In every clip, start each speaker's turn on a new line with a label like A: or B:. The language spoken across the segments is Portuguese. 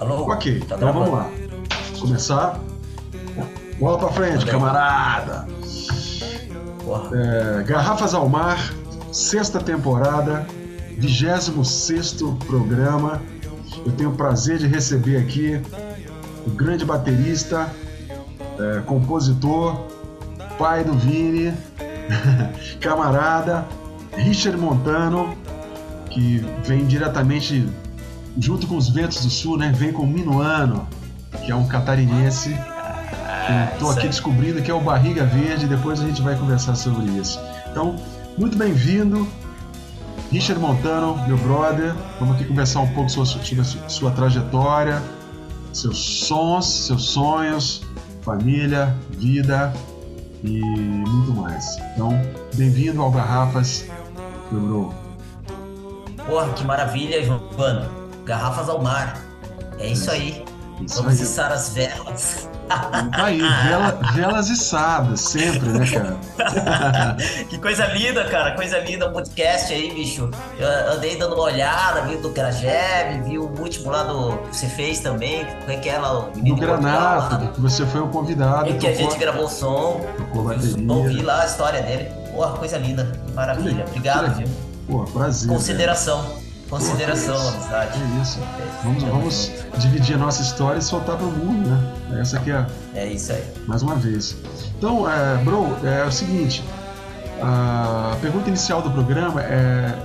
A: Alô?
B: Ok,
A: Tá
B: então vamos lá. Começar. Bola pra frente,
A: Manda aí.
B: camarada. É, Garrafas ao Mar, sexta temporada, 26 programa. Eu tenho o prazer de receber aqui o grande baterista, é, compositor, pai do Vini, camarada, Richard Montano, que vem diretamente junto com os ventos do sul, né? Vem com o Minuano, que é um catarinense.
A: Ah,
B: Estou aqui descobrindo que é o Barriga Verde, depois a gente vai conversar sobre isso. Então, muito bem-vindo, Richard Montano, meu brother. Vamos aqui conversar um pouco sobre sua, sua- trajetória, seus sons, seus sonhos, família, vida e muito mais. Então, bem-vindo ao Garrafas, meu bro.
A: Porra, que maravilha, Giovano. Garrafas ao mar. É isso aí.
B: Isso
A: Vamos
B: aí.
A: içar as velas.
B: Tá aí, vela- velas içadas, sempre, né, cara?
A: Que coisa linda, cara. Coisa linda o podcast aí, bicho. Eu andei dando uma olhada, vi o do Grajeb, vi o último lá do que você fez também. Como é que é lá? O lá.
B: Granado, que você foi o convidado,
A: Em que a gente gravou o som. Ouvi lá a história dele. Porra, coisa linda. Maravilha. Obrigado, viu?
B: Pô, prazer.
A: Consideração. Consideração,
B: que
A: amizade.
B: É isso. Vamos, vamos dividir a nossa história e soltar para o mundo, né? Essa aqui é,
A: É isso aí.
B: mais uma vez. Então, é, bro, é o seguinte. A pergunta inicial do programa é,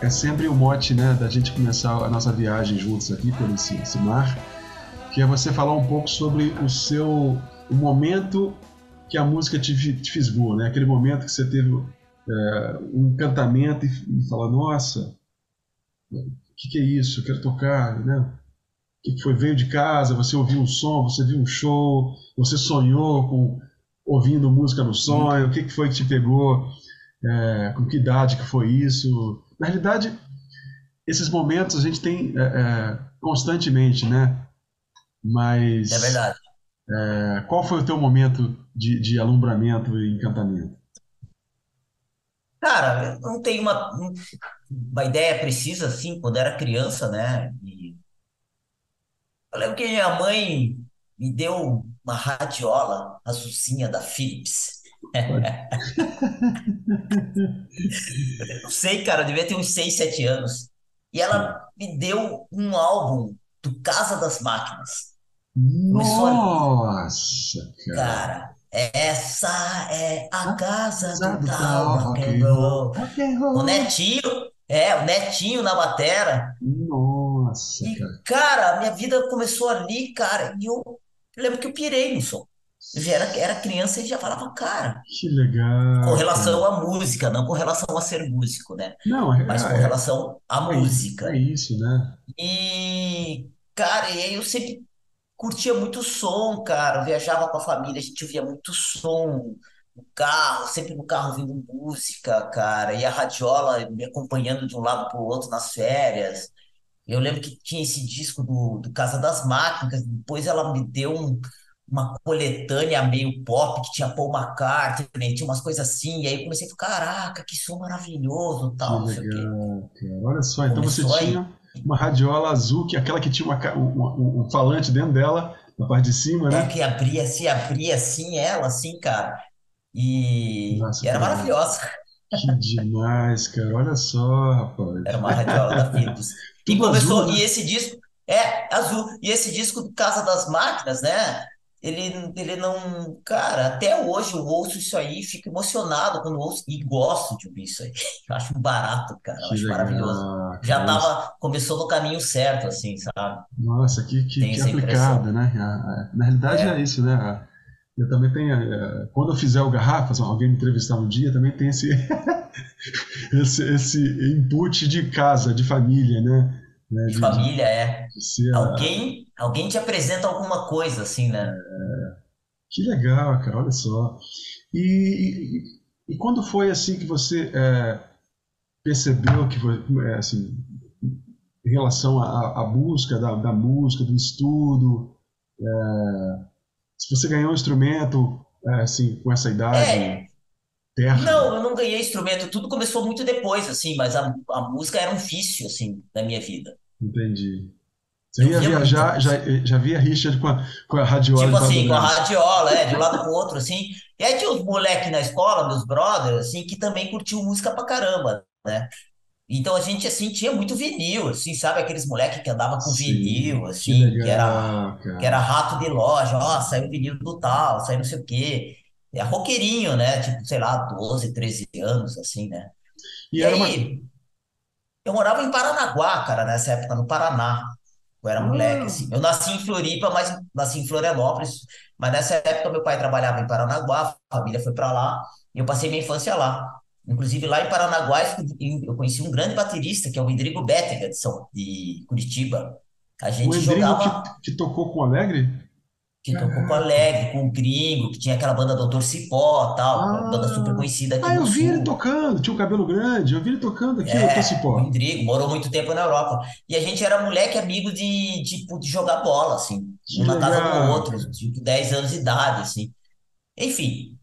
B: é sempre o mote, né, da gente começar a nossa viagem juntos aqui pelo esse, esse mar, que é você falar um pouco sobre o seu o momento que a música te, te fisgou, né? Aquele momento que você teve é, um encantamento e, e fala, nossa, o que, que é isso? Eu quero tocar, né? O que foi? Veio de casa, você ouviu um som, você viu um show, você sonhou com ouvindo música no sonho, o que, que foi que te pegou? É, com que idade que foi isso? Na realidade, esses momentos a gente tem é, é, constantemente, né? Mas
A: É verdade.
B: é, qual foi o teu momento de, de alumbramento e encantamento?
A: Cara, não tenho uma, uma ideia precisa, assim, quando era criança, né? E eu lembro que minha mãe me deu uma radiola azulzinha da Philips. Não sei, cara, eu devia ter uns 6, 7 anos. E ela me deu um álbum do Casa das Máquinas. Começou ali.
B: Nossa, cara.
A: Cara, essa é a casa
B: Casa
A: do tal
B: tal
A: rock
B: rock
A: and
B: and
A: roll.
B: Rock and roll.
A: O Netinho, é, o Netinho na batera.
B: Nossa,
A: E,
B: cara.
A: cara, a minha vida começou ali, cara, e eu lembro que eu pirei no som. Eu já era, era criança e já falava, cara,
B: Que legal.
A: com relação à música, não com relação a ser músico, né?
B: Não, é,
A: Mas com
B: é,
A: relação à
B: é,
A: música.
B: é isso, né?
A: E, cara, e aí eu sempre curtia muito som, cara. Eu viajava com a família, a gente ouvia muito som no carro, sempre no carro ouvindo música, cara. E a radiola me acompanhando de um lado para o outro nas férias. Eu lembro que tinha esse disco do, do Casa das Máquinas, depois ela me deu um- uma coletânea meio pop que tinha Paul McCartney, tinha umas coisas assim, e aí eu comecei a falar, caraca, que som maravilhoso, tal, não sei o quê.
B: legal. Olha só, então você
A: Começou
B: tinha uma radiola azul, que é aquela que tinha uma um, um- falante dentro dela, na parte de cima,
A: É
B: né?
A: que abria, se abria assim, ela, assim, cara. E,
B: Nossa,
A: era
B: cara.
A: maravilhosa.
B: Que demais, cara. Olha só, rapaz.
A: Era uma radiola da Philips. E começou,
B: azul, né?
A: e esse disco, é, azul. E esse disco do Casa das Máquinas, né? Ele, ele não. Cara, até hoje eu ouço isso aí, fico emocionado quando ouço e gosto de ouvir isso aí. Eu acho barato, cara. Eu acho maravilhoso.
B: legal,
A: Já tava, começou no caminho certo, assim, sabe?
B: Nossa, que, que,
A: Tem
B: que aplicado, né? Na realidade
A: É.
B: é isso, né? Eu também tenho. eh, Quando eu fizer o Garrafas, alguém me entrevistar um dia, também tem esse, esse, esse input de casa, de família, né? Né,
A: De
B: de-
A: família, é. Alguém, alguém te apresenta alguma coisa, assim, né?
B: Que legal, cara, olha só. E, e, e quando foi assim que você é, percebeu que foi, é, assim, em relação à, à busca da, da música, do estudo, é, se você ganhou um instrumento é, assim com essa idade
A: É,
B: terra,
A: Não, eu não ganhei instrumento, tudo começou muito depois, assim, mas a, a música era um vício, assim, da minha vida.
B: entendi. Você
A: Eu
B: ia viajar, já, já via Richard com a, com a radiola
A: Tipo assim, com a radiola, é, de um lado pro outro, assim. E aí tinha os moleques na escola, meus brothers, assim, que também curtiam música pra caramba, né? Então a gente, assim, tinha muito vinil, assim, sabe? Aqueles moleques que andavam com vinil,
B: Sim, que
A: assim, que era,
B: legal,
A: que era
B: cara.
A: rato de loja, ó, saiu vinil do tal, saiu não sei o quê. É roqueirinho, né? Tipo, sei lá, 12 13 anos, assim, né?
B: E
A: E
B: era uma.
A: aí, eu morava em Paranaguá, cara, nessa época, no Paraná. Eu era moleque,
B: Ah,
A: assim. Eu nasci em Floripa, mas nasci em Florianópolis. Mas nessa época, meu pai trabalhava em Paranaguá, a família foi pra lá, e eu passei minha infância lá. Inclusive, lá em Paranaguá, eu conheci um grande baterista, que é o Rodrigo Bétega, de, São, de Curitiba. A
B: o
A: gente
B: que,
A: jogava,
B: que tocou com o Alegre?
A: Que tocou com o
B: Caraca.
A: Alegre, com o Gringo, que tinha aquela banda Doutor Cipó, tal, uma banda super
B: Ah,
A: conhecida aqui
B: ah, eu vi ele
A: Sul.
B: tocando, tinha o cabelo grande, eu vi ele tocando aqui, doutor
A: É, o
B: Cipó.
A: Indrigo, morou muito tempo na Europa. E a gente era moleque amigo de, tipo, de jogar bola, assim,
B: Que
A: um na casa do
B: legal,
A: outro, tipo, 10 anos de idade, assim. Enfim,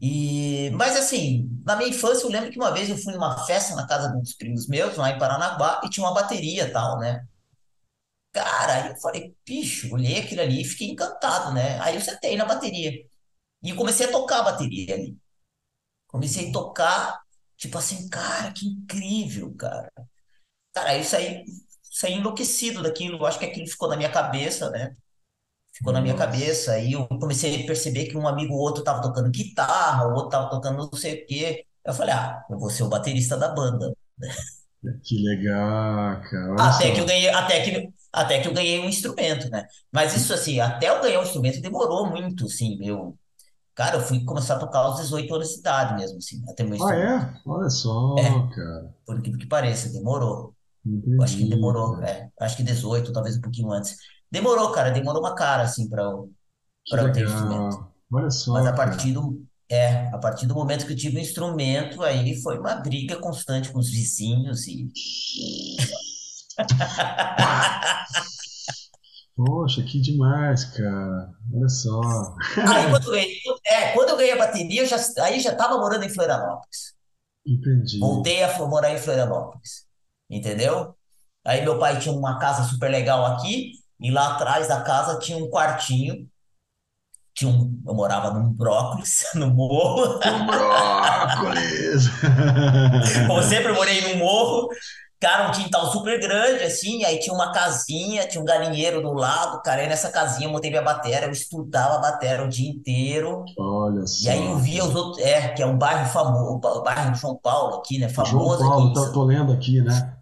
A: e, mas assim, na minha infância eu lembro que uma vez eu fui numa festa na casa de uns primos meus, lá em Paranaguá, e tinha uma bateria e tal, né? Cara, aí eu falei, bicho, olhei aquilo ali e fiquei encantado, né? Aí eu sentei na bateria e comecei a tocar a bateria ali. Comecei a tocar, tipo assim, cara, que incrível, cara. Cara, isso aí, saí enlouquecido daquilo. Eu acho que aquilo ficou na minha cabeça, né? Ficou na minha cabeça. Aí eu comecei a perceber que um amigo ou outro tava tocando guitarra, o outro tava tocando não sei o quê. Eu falei, ah, eu vou ser o baterista da banda.
B: que legal, cara.
A: Até que eu ganhei, até que, até que eu ganhei um instrumento, né? Mas isso assim, até eu ganhar um instrumento demorou muito, assim, meu. Cara, eu fui começar a tocar aos 18 anos de idade mesmo, assim, até meu
B: Ah, é? Olha só,
A: É,
B: cara.
A: por incrível que pareça, demorou. Eu acho que
B: Entendi,
A: demorou,
B: cara.
A: é. Acho que 18, talvez um pouquinho antes. Demorou, cara, demorou uma cara, assim, para eu,
B: Que
A: para eu ter instrumento.
B: Olha
A: Mas
B: só,
A: a
B: cara.
A: partir do, é, a partir do momento que eu tive o instrumento, aí foi uma briga constante com os vizinhos e...
B: Poxa, que demais, cara. Olha só.
A: Aí quando eu ganhei, é, quando eu ganhei a bateria, eu já, aí já tava morando em Florianópolis.
B: Entendi.
A: Voltei a morar em Florianópolis, entendeu? Aí meu pai tinha uma casa super legal aqui, e lá atrás da casa tinha um quartinho, tinha um, eu morava num brócolis, no morro,
B: No brócolis!
A: Como sempre, morei num morro, cara, um quintal super grande, assim, aí tinha uma casinha, tinha um galinheiro do lado, cara, aí nessa casinha eu montei minha bateria, eu estudava a bateria o dia inteiro,
B: Olha
A: e aí eu
B: só,
A: via os outros, é, que é um bairro famoso, o bairro do João Paulo aqui, né,
B: João
A: famoso aqui
B: Paulo,
A: em,
B: tô, tô lendo aqui, né?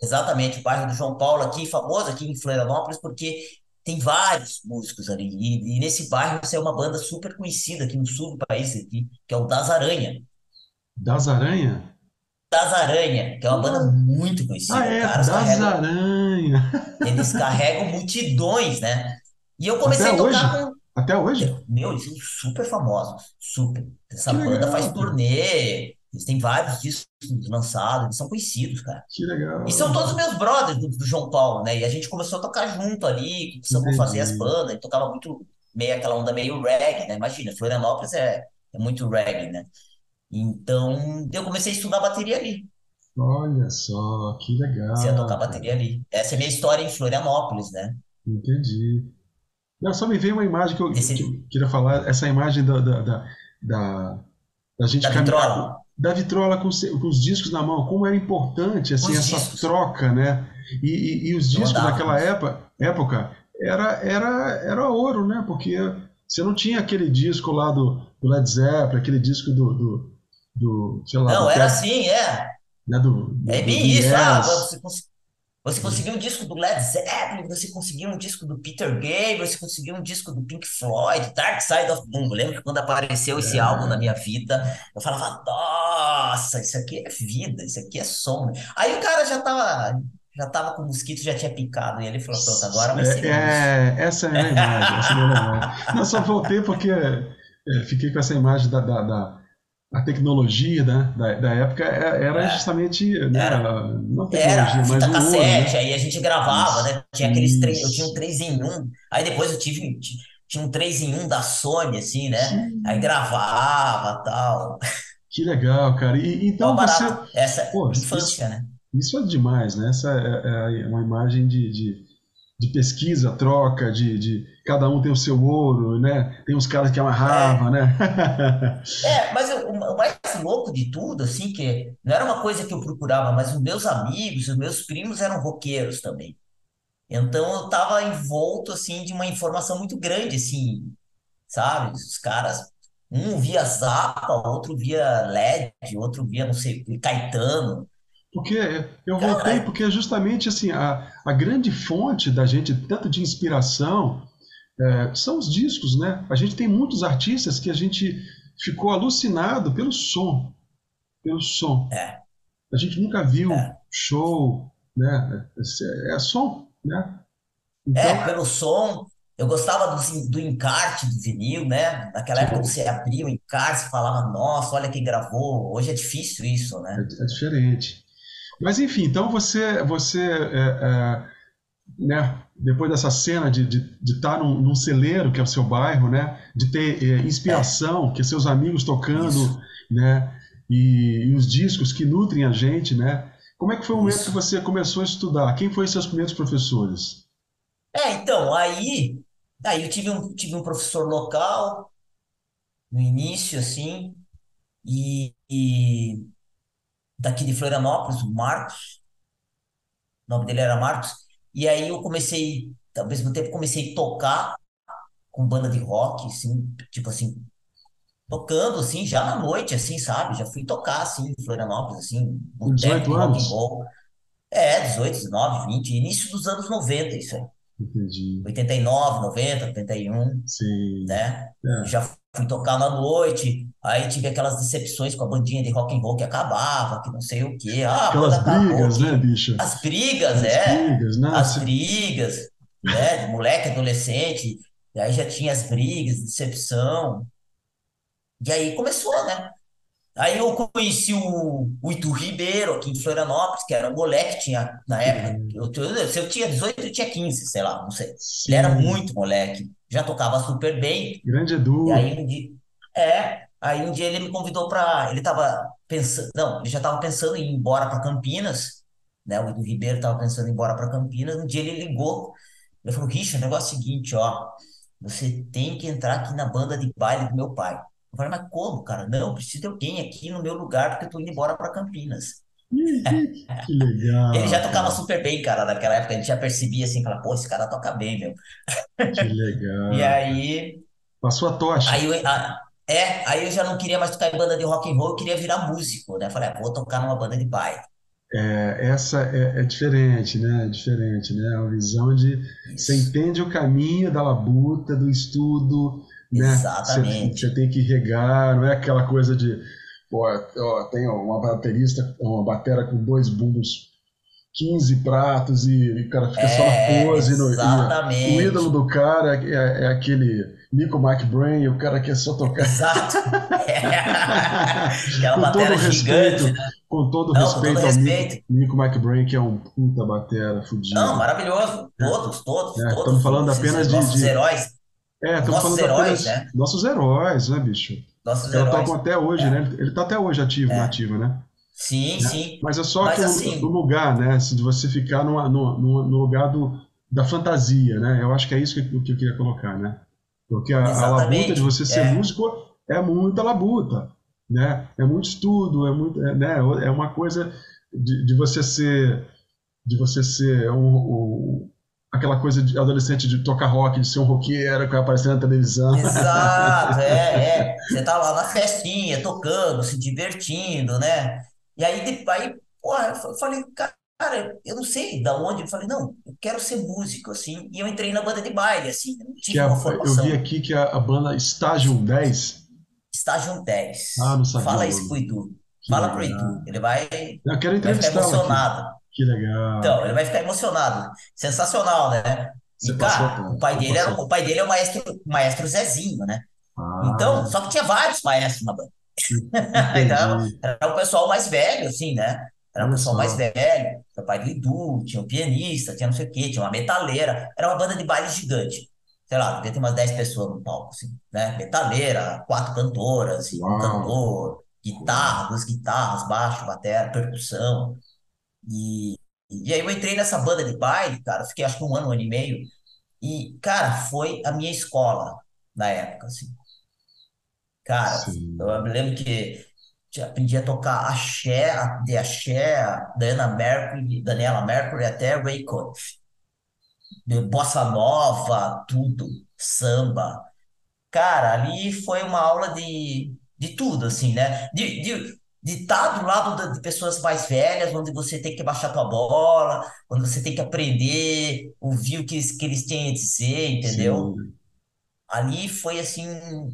A: exatamente, o bairro do João Paulo aqui, famoso aqui em Florianópolis, porque tem vários músicos ali, e, e nesse bairro saiu uma banda super conhecida aqui no sul do país, aqui, que é o Das Aranha,
B: Das Aranha?
A: Das Aranha, que é uma banda
B: Ah,
A: muito
B: ah,
A: conhecida.
B: é,
A: Caras
B: Das
A: carregam,
B: Aranha.
A: eles carregam multidões, né? E eu
B: Até
A: comecei a tocar
B: hoje?
A: com.
B: Até hoje?
A: Meu, eles são super famosos, super. Essa
B: Que
A: banda faz
B: legal, cara.
A: turnê, eles têm vários discos lançados, eles são conhecidos, cara.
B: Que
A: E são todos
B: legal.
A: meus brothers do, do João Paulo, né? E a gente começou a tocar junto ali, começamos a fazer as bandas, e tocava muito, meio aquela onda meio reggae, né? Imagina, Florianópolis é, é muito reggae, né? Então, eu comecei a estudar bateria ali.
B: Olha só, que
A: Comecei a tocar
B: legal,
A: bateria ali. Essa é a minha história em Florianópolis, né?
B: Entendi. Não, só me veio uma imagem que eu, que
A: Desse,
B: eu queria falar, essa imagem da, da, da, da, da gente
A: da
B: caminhar
A: vitrola,
B: da vitrola com, com os discos na mão, como era importante assim
A: os
B: essa
A: discos.
B: troca, né? E, e, e os discos naquela época, época era, era, era ouro, né? Porque você não tinha aquele disco lá do, do Led Zeppelin, aquele disco do, do, do sei lá,
A: Não, era assim, é.
B: né? do, do,
A: É bem isso. Ah, você, cons- você conseguiu um disco do Led Zeppelin, você conseguiu um disco do Peter Gabriel, você conseguiu um disco do Pink Floyd, Dark Side of the Moon. Eu lembro que quando apareceu esse álbum na minha vida, eu falava, nossa, isso aqui é vida, isso aqui é som. Aí o cara já tava, já tava com o mosquito, já tinha picado, e ele falou, pronto, agora vai ser
B: É, é, essa é a minha imagem, essa é a minha imagem. Não, só voltei porque é, fiquei com essa imagem da, da, da a tecnologia né, da, da época é- era
A: É,
B: justamente, né,
A: era.
B: não
A: Era
B: tecnologia, mas
A: fita
B: ouro,
A: cassete,
B: né?
A: aí a gente gravava,
B: Isso,
A: né? Tinha aqueles três, eu tinha um
B: isso.
A: 3 em um aí depois eu tive, ti- tinha um 3 em um da Sony, assim, né? Aí gravava, tal.
B: que legal, cara. E, então você.
A: Essa
B: pô, isso,
A: infância, né?
B: isso é demais, né? Essa é, é uma imagem de, de, de pesquisa, troca, de, de cada um tem o seu ouro, né? Tem uns caras que amarravam,
A: É,
B: né?
A: é, mas mais louco de tudo, assim, que não era uma coisa que eu procurava, mas os meus amigos, os meus primos eram roqueiros também. Então eu tava envolto, assim, de uma informação muito grande, assim, sabe? Os caras, um via Zappa, outro via LED, outro via, não sei, Caetano.
B: Porque eu voltei
A: Cara,
B: porque é justamente assim a, a grande fonte da gente, tanto de inspiração, é, são os discos, né? A gente tem muitos artistas que a gente ficou alucinado pelo som, pelo som.
A: é,
B: A gente nunca viu
A: é.
B: show, né? É, é som, né? Então,
A: É, pelo som, eu gostava do, do encarte do vinil, né? Naquela época você abria o encarte e falava, nossa, olha quem gravou. Hoje é difícil isso,
B: é,
A: né?
B: é diferente. Mas enfim, então você, você é, é, né, depois dessa cena de estar de, de estar num, num celeiro, que é o seu bairro, né, de ter é, inspiração, que seus amigos
A: isso,
B: tocando, né, e, e os discos que nutrem a gente, né, como é que foi o momento que
A: isso.
B: você começou a estudar? Quem foram seus primeiros professores?
A: É, então, aí, aí eu tive um, tive um professor local no início, assim, e, e daqui de Florianópolis, o Marcos, o nome dele era Marcos, e aí eu comecei, ao mesmo tempo comecei a tocar com banda de rock, assim, tipo assim, tocando assim já na noite, assim, sabe? Já fui tocar assim em Florianópolis, assim, boteco
B: 18
A: de rock and roll. É, 18, 19, 20, início dos anos 90 isso aí.
B: Entendi.
A: 89, 90, 81,
B: Sim.
A: né?
B: É.
A: Já fui tocar na noite, aí tive aquelas decepções com a bandinha de rock and roll que acabava, que não sei o quê. Ah,
B: Aquelas
A: acabou,
B: brigas, né, bicho?
A: as brigas,
B: As
A: é,
B: brigas, né?
A: as brigas, né? De moleque, adolescente, e aí já tinha as brigas, decepção. E aí começou, né? Aí eu conheci o, o Itu Ribeiro aqui em Florianópolis, que era um moleque, tinha, na época, eu, eu, se eu tinha 18, eu tinha 15 sei lá, não sei. Ele era
B: Sim.
A: muito moleque, já tocava super bem.
B: Grande
A: E aí
B: Edu.
A: um dia, é, aí um dia ele me convidou para, ele tava pensando, não, ele já tava pensando em ir embora para Campinas, né? O Edu Ribeiro tava pensando em ir embora para Campinas. Um dia ele ligou, ele falou: Richard, o negócio é o seguinte, ó, você tem que entrar aqui na banda de baile do meu pai. Eu falei, mas como, cara? Não, preciso de alguém aqui no meu lugar porque eu tô indo embora para Campinas.
B: Que
A: Ele
B: legal,
A: já tocava
B: cara.
A: super bem, cara, naquela época. A gente já percebia assim, fala, pô, esse cara toca bem, meu.
B: Que
A: E
B: legal.
A: aí,
B: Passou a tocha.
A: aí eu, a- é, aí eu já não queria mais tocar em banda de rock and roll, eu queria virar músico, né? Falei, ah, vou tocar numa banda de baile.
B: É, essa é, é diferente, né? É diferente, né? A visão de você
A: Isso.
B: entende o caminho da labuta, do estudo, né? Você, você
A: Exatamente.
B: tem que regar, não é aquela coisa de, pô, ó, tem uma baterista, uma batera com dois bumbos 15 pratos e, o cara fica só na
A: É,
B: pose no- e o ídolo
A: exatamente.
B: do cara é, é aquele Nico McBrain, o cara quer só tocar
A: Exato. Aquela
B: com todo respeito,
A: gigante, né?
B: com todo
A: Não, com todo
B: respeito ao Nico,
A: respeito.
B: Nico McBrain, que é um puta batera
A: Não,
B: fudido,
A: maravilhoso.
B: né?
A: Todos, todos?
B: Estamos
A: todos
B: falando
A: os esses
B: apenas de, de-
A: heróis,
B: é,
A: os
B: estamos
A: nossos
B: falando
A: heróis, né?
B: nossos heróis, né, bicho? Os
A: Nossos
B: caras tocam
A: heróis.
B: até hoje,
A: É,
B: né? Ele ele tá até hoje ativo, na
A: é.
B: ativa, né?
A: Sim,
B: né?
A: sim.
B: Mas é só que
A: Mas
B: o, o
A: assim,
B: lugar, né? De você ficar no, no, no lugar do, da fantasia, né? Eu acho que é isso que, que eu queria colocar, né? Porque a, a labuta de você ser
A: É,
B: músico é muita labuta, né? É muito estudo, é muito, é, né? É uma coisa de, de você ser, de você ser um, um- aquela coisa de adolescente de tocar rock, de ser um roqueiro que vai aparecer na televisão.
A: exato, é, é. Você tá lá na festinha, tocando, se divertindo, né? E aí, aí, porra, eu fa- falei, cara, eu não sei da onde. Eu falei, não, eu quero ser músico, assim. E eu entrei na banda de baile, assim. Eu não
B: Que é
A: uma
B: a- eu vi
A: formação.
B: aqui que a, a banda Estágio 10.
A: Estágio
B: Ah,
A: 10.
B: não sabia
A: Fala isso pro. Edu. Fala pro Edu. Ele vai,
B: Eu quero
A: vai ficar
B: entrevistá-la aqui. Que legal,
A: Então, ele vai ficar emocionado. Sensacional, né?
B: Você
A: E,
B: passou
A: cara, o pai dele era, o pai dele é o maestro, o maestro Zezinho, né? Então,
B: Ah,
A: só que tinha vários maestros na banda. Então, era o pessoal mais velho, assim, né? Era o
B: Olha
A: pessoal mais velho. Era o pai do Edu, tinha um pianista, tinha não sei o quê, tinha uma metaleira. Era uma banda de baile gigante. Sei lá, devia ter umas 10 pessoas no palco, assim, né? Metaleira, quatro cantoras e um
B: Uau,
A: cantor,
B: uau.
A: guitarra, duas guitarras, baixo, bateria, percussão. E, e aí eu entrei nessa banda de baile, cara, fiquei acho que um ano, um ano e meio, e, cara, foi a minha escola na época, assim. Cara, eu
B: sim,
A: me lembro que aprendi a tocar axé, de axé, Dana Mercury, Daniela Mercury até Ray Conniff. De Bossa nova, tudo, samba. Cara, ali foi uma aula de, de tudo, assim, né? De, de, de estar do lado de pessoas mais velhas, onde você tem que baixar tua bola, onde você tem que aprender, ouvir o que, eles- que eles têm a dizer, entendeu?
B: sim.
A: Ali foi, assim, um,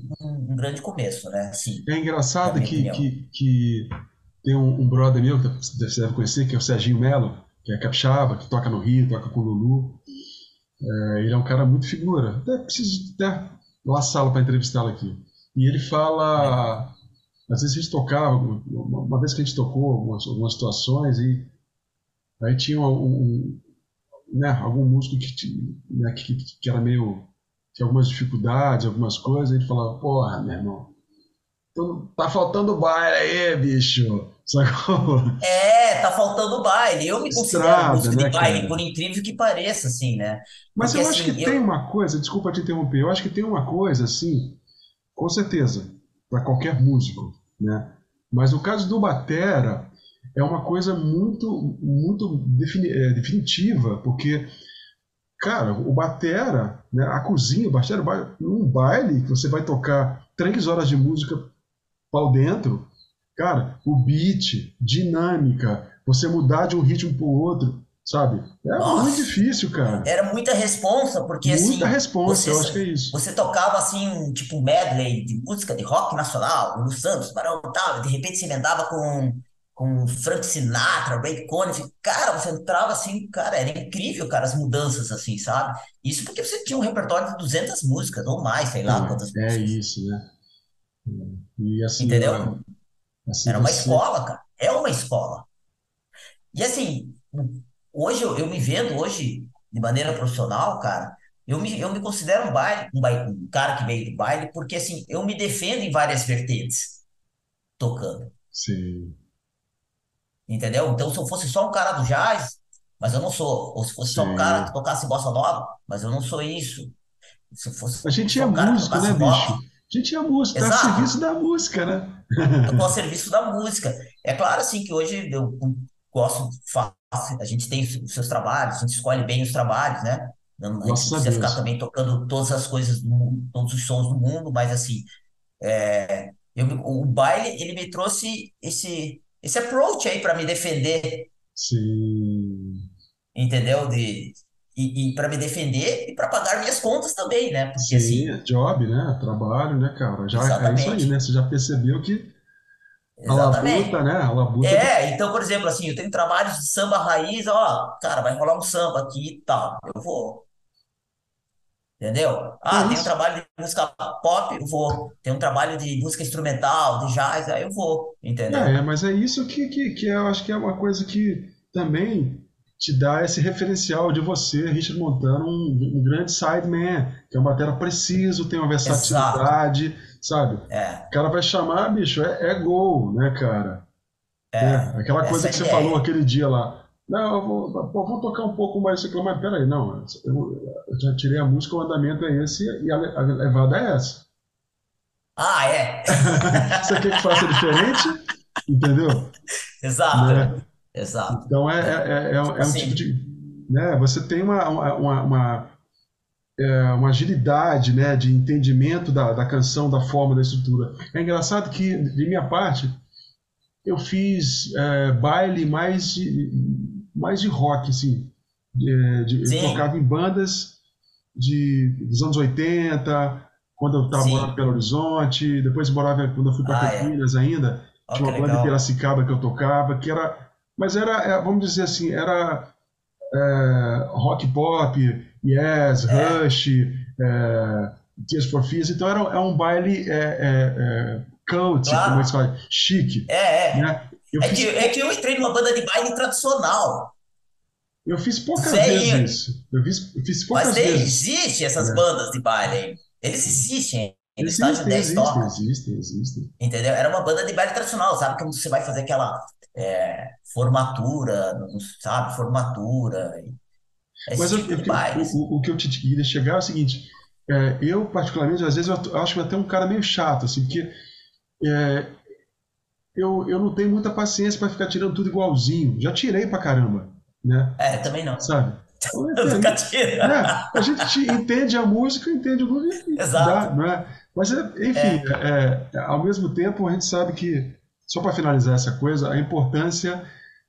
A: um grande começo, né? Assim,
B: É engraçado que, que, que tem um, um brother meu que você deve conhecer, que é o Serginho Melo, que é capixaba, que toca no Rio, toca com o Lulu. É, ele é um cara muito figura. Até preciso até laçá-lo para entrevistá-lo aqui. E ele fala. Às vezes a gente tocava, uma, vez que a gente tocou algumas, algumas situações, e aí tinha um, um- né, algum músico que, né, que, que era meio. tinha algumas dificuldades, algumas coisas, e ele falava: Porra, meu irmão, tá faltando baile aí, bicho. Sacou?
A: É, tá faltando baile. Eu me considero
B: Estrada,
A: músico de
B: né,
A: baile,
B: cara?
A: por incrível que pareça, assim, né?
B: Mas
A: Porque,
B: eu acho que
A: assim,
B: tem
A: eu...
B: uma coisa, desculpa te interromper, eu acho que tem uma coisa assim, com certeza, para qualquer músico, né? Mas o caso do batera é uma coisa muito, muito é, definitiva, porque, cara, o batera, né, a cozinha, o batera, baile que você vai tocar três horas de música pau dentro, cara, o beat, dinâmica, você mudar de um ritmo pro outro, sabe? É muito
A: Nossa,
B: difícil, cara.
A: era muita responsa, porque,
B: Muita
A: assim,
B: responsa,
A: você,
B: eu acho que é isso.
A: você tocava, assim, tipo medley de música de rock nacional, Lulu Santos, Barão e tal, e de repente você emendava com, com Frank Sinatra, Ray Conniff. Cara, você entrava, assim, cara, era incrível, cara, as mudanças, assim, sabe? Isso porque você tinha um repertório de 200 músicas, ou mais, sei lá
B: Não,
A: quantas
B: é
A: músicas.
B: isso, né? E assim,
A: Entendeu?
B: assim
A: Era uma
B: você.
A: escola, cara. É uma escola. E assim, hoje eu, eu me vendo hoje de maneira profissional, cara. Eu me, eu me considero um baile, um baile, um cara que veio do baile, porque assim, eu me defendo em várias vertentes tocando,
B: Sim,
A: entendeu? Então, se eu fosse só um cara do jazz, mas eu não sou. Ou se fosse só um cara que
B: sim.
A: tocasse bossa nova, mas eu não sou isso. Se fosse
B: A gente é
A: um
B: músico, né, bicho? A gente é músico, tá a serviço da música, né?
A: Eu estou a serviço da música. É claro, assim, que hoje eu gosto, faço, a gente tem os seus trabalhos, a gente escolhe bem os trabalhos, né? Não- A gente precisa ficar
B: Deus.
A: também tocando todas as coisas do mundo, todos os sons do mundo, mas assim, eu, me- o baile, ele me trouxe esse, esse approach aí para me defender,
B: Sim,
A: entendeu? De, e, e para me defender e para pagar minhas contas também, né? Porque
B: sim,
A: assim,
B: é job, né? Trabalho, né, cara? Já é isso aí, né? Você já percebeu que a labuta,
A: exatamente.
B: né? A labuta.
A: É, então, por exemplo, assim, eu tenho trabalhos de samba raiz, ó, cara, vai rolar um samba aqui e tal, eu vou, entendeu?
B: É
A: Ah, tem um trabalho de música pop, eu vou. Tem um trabalho de música instrumental, de jazz, aí eu vou,
B: É,
A: entendeu?
B: é, mas é isso que, que, que eu acho que é uma coisa que também te dá esse referencial de você, Richard Montano, um, um grande sideman, que é um batera preciso, tem uma
A: Exato.
B: Sabe?
A: É,
B: O cara vai chamar, bicho, é, é gol, né, cara? É,
A: é,
B: aquela
A: essa
B: coisa
A: é
B: que você falou aquele dia lá. Não, eu vou, pô, vou tocar um pouco mais aqui, mas peraí, não, eu, eu já tirei a música, o andamento é esse e a, a levada é essa.
A: Ah, é.
B: Você quer que faça diferente? Entendeu?
A: Exato,
B: Né?
A: exato.
B: Então é,
A: É,
B: é, é, é um
A: tipo
B: tipo
A: assim,
B: de. Né? Você tem uma, uma, uma, é, uma agilidade né? de entendimento da, da canção, da forma, da estrutura. É engraçado que, de minha parte, eu fiz é, baile mais de, mais de rock, assim. De- de- eu tocava em bandas de, dos anos 80, quando eu estava morando em. Belo Horizonte, depois morava, quando eu fui para
A: Ah, é.
B: Campinas ainda,
A: Ó,
B: tinha uma banda
A: legal.
B: Piracicaba que eu tocava, que era. Mas era, é, vamos dizer assim, era é, rock pop, Yes,
A: É,
B: Rush, é, Tears for Fears, então era, é um baile é, é, é, cult, como eles
A: claro.
B: falam, chique,
A: É, é.
B: né? Eu
A: É que,
B: fiz,
A: é
B: pou-
A: que eu entrei numa banda de baile tradicional.
B: eu fiz poucas vezes
A: Velhinho.
B: isso, eu fiz, eu fiz
A: Mas
B: poucas
A: tem,
B: vezes,
A: existe essas
B: né?
A: bandas de baile. Eles existem. Eles
B: Existem,
A: 10
B: existem, existem, existem.
A: Entendeu? Era uma banda de baile tradicional, sabe? Como você vai fazer aquela. é, formatura, sabe? Formatura,
B: Mas
A: esse
B: eu, eu- o, o, que eu te queria chegar é o seguinte: é, eu, particularmente, às vezes eu acho até um cara meio chato, assim, porque é, eu, eu não tenho muita paciência para ficar tirando tudo igualzinho. Já tirei pra caramba, né?
A: É, também não.
B: Sabe? Então,
A: Nunca
B: é,
A: tira.
B: é, a gente te- entende a música, entende o grupo e dá,
A: Exato.
B: não é? Mas, é, enfim,
A: É,
B: é, é, ao mesmo tempo, a gente sabe que, só para finalizar essa coisa, a importância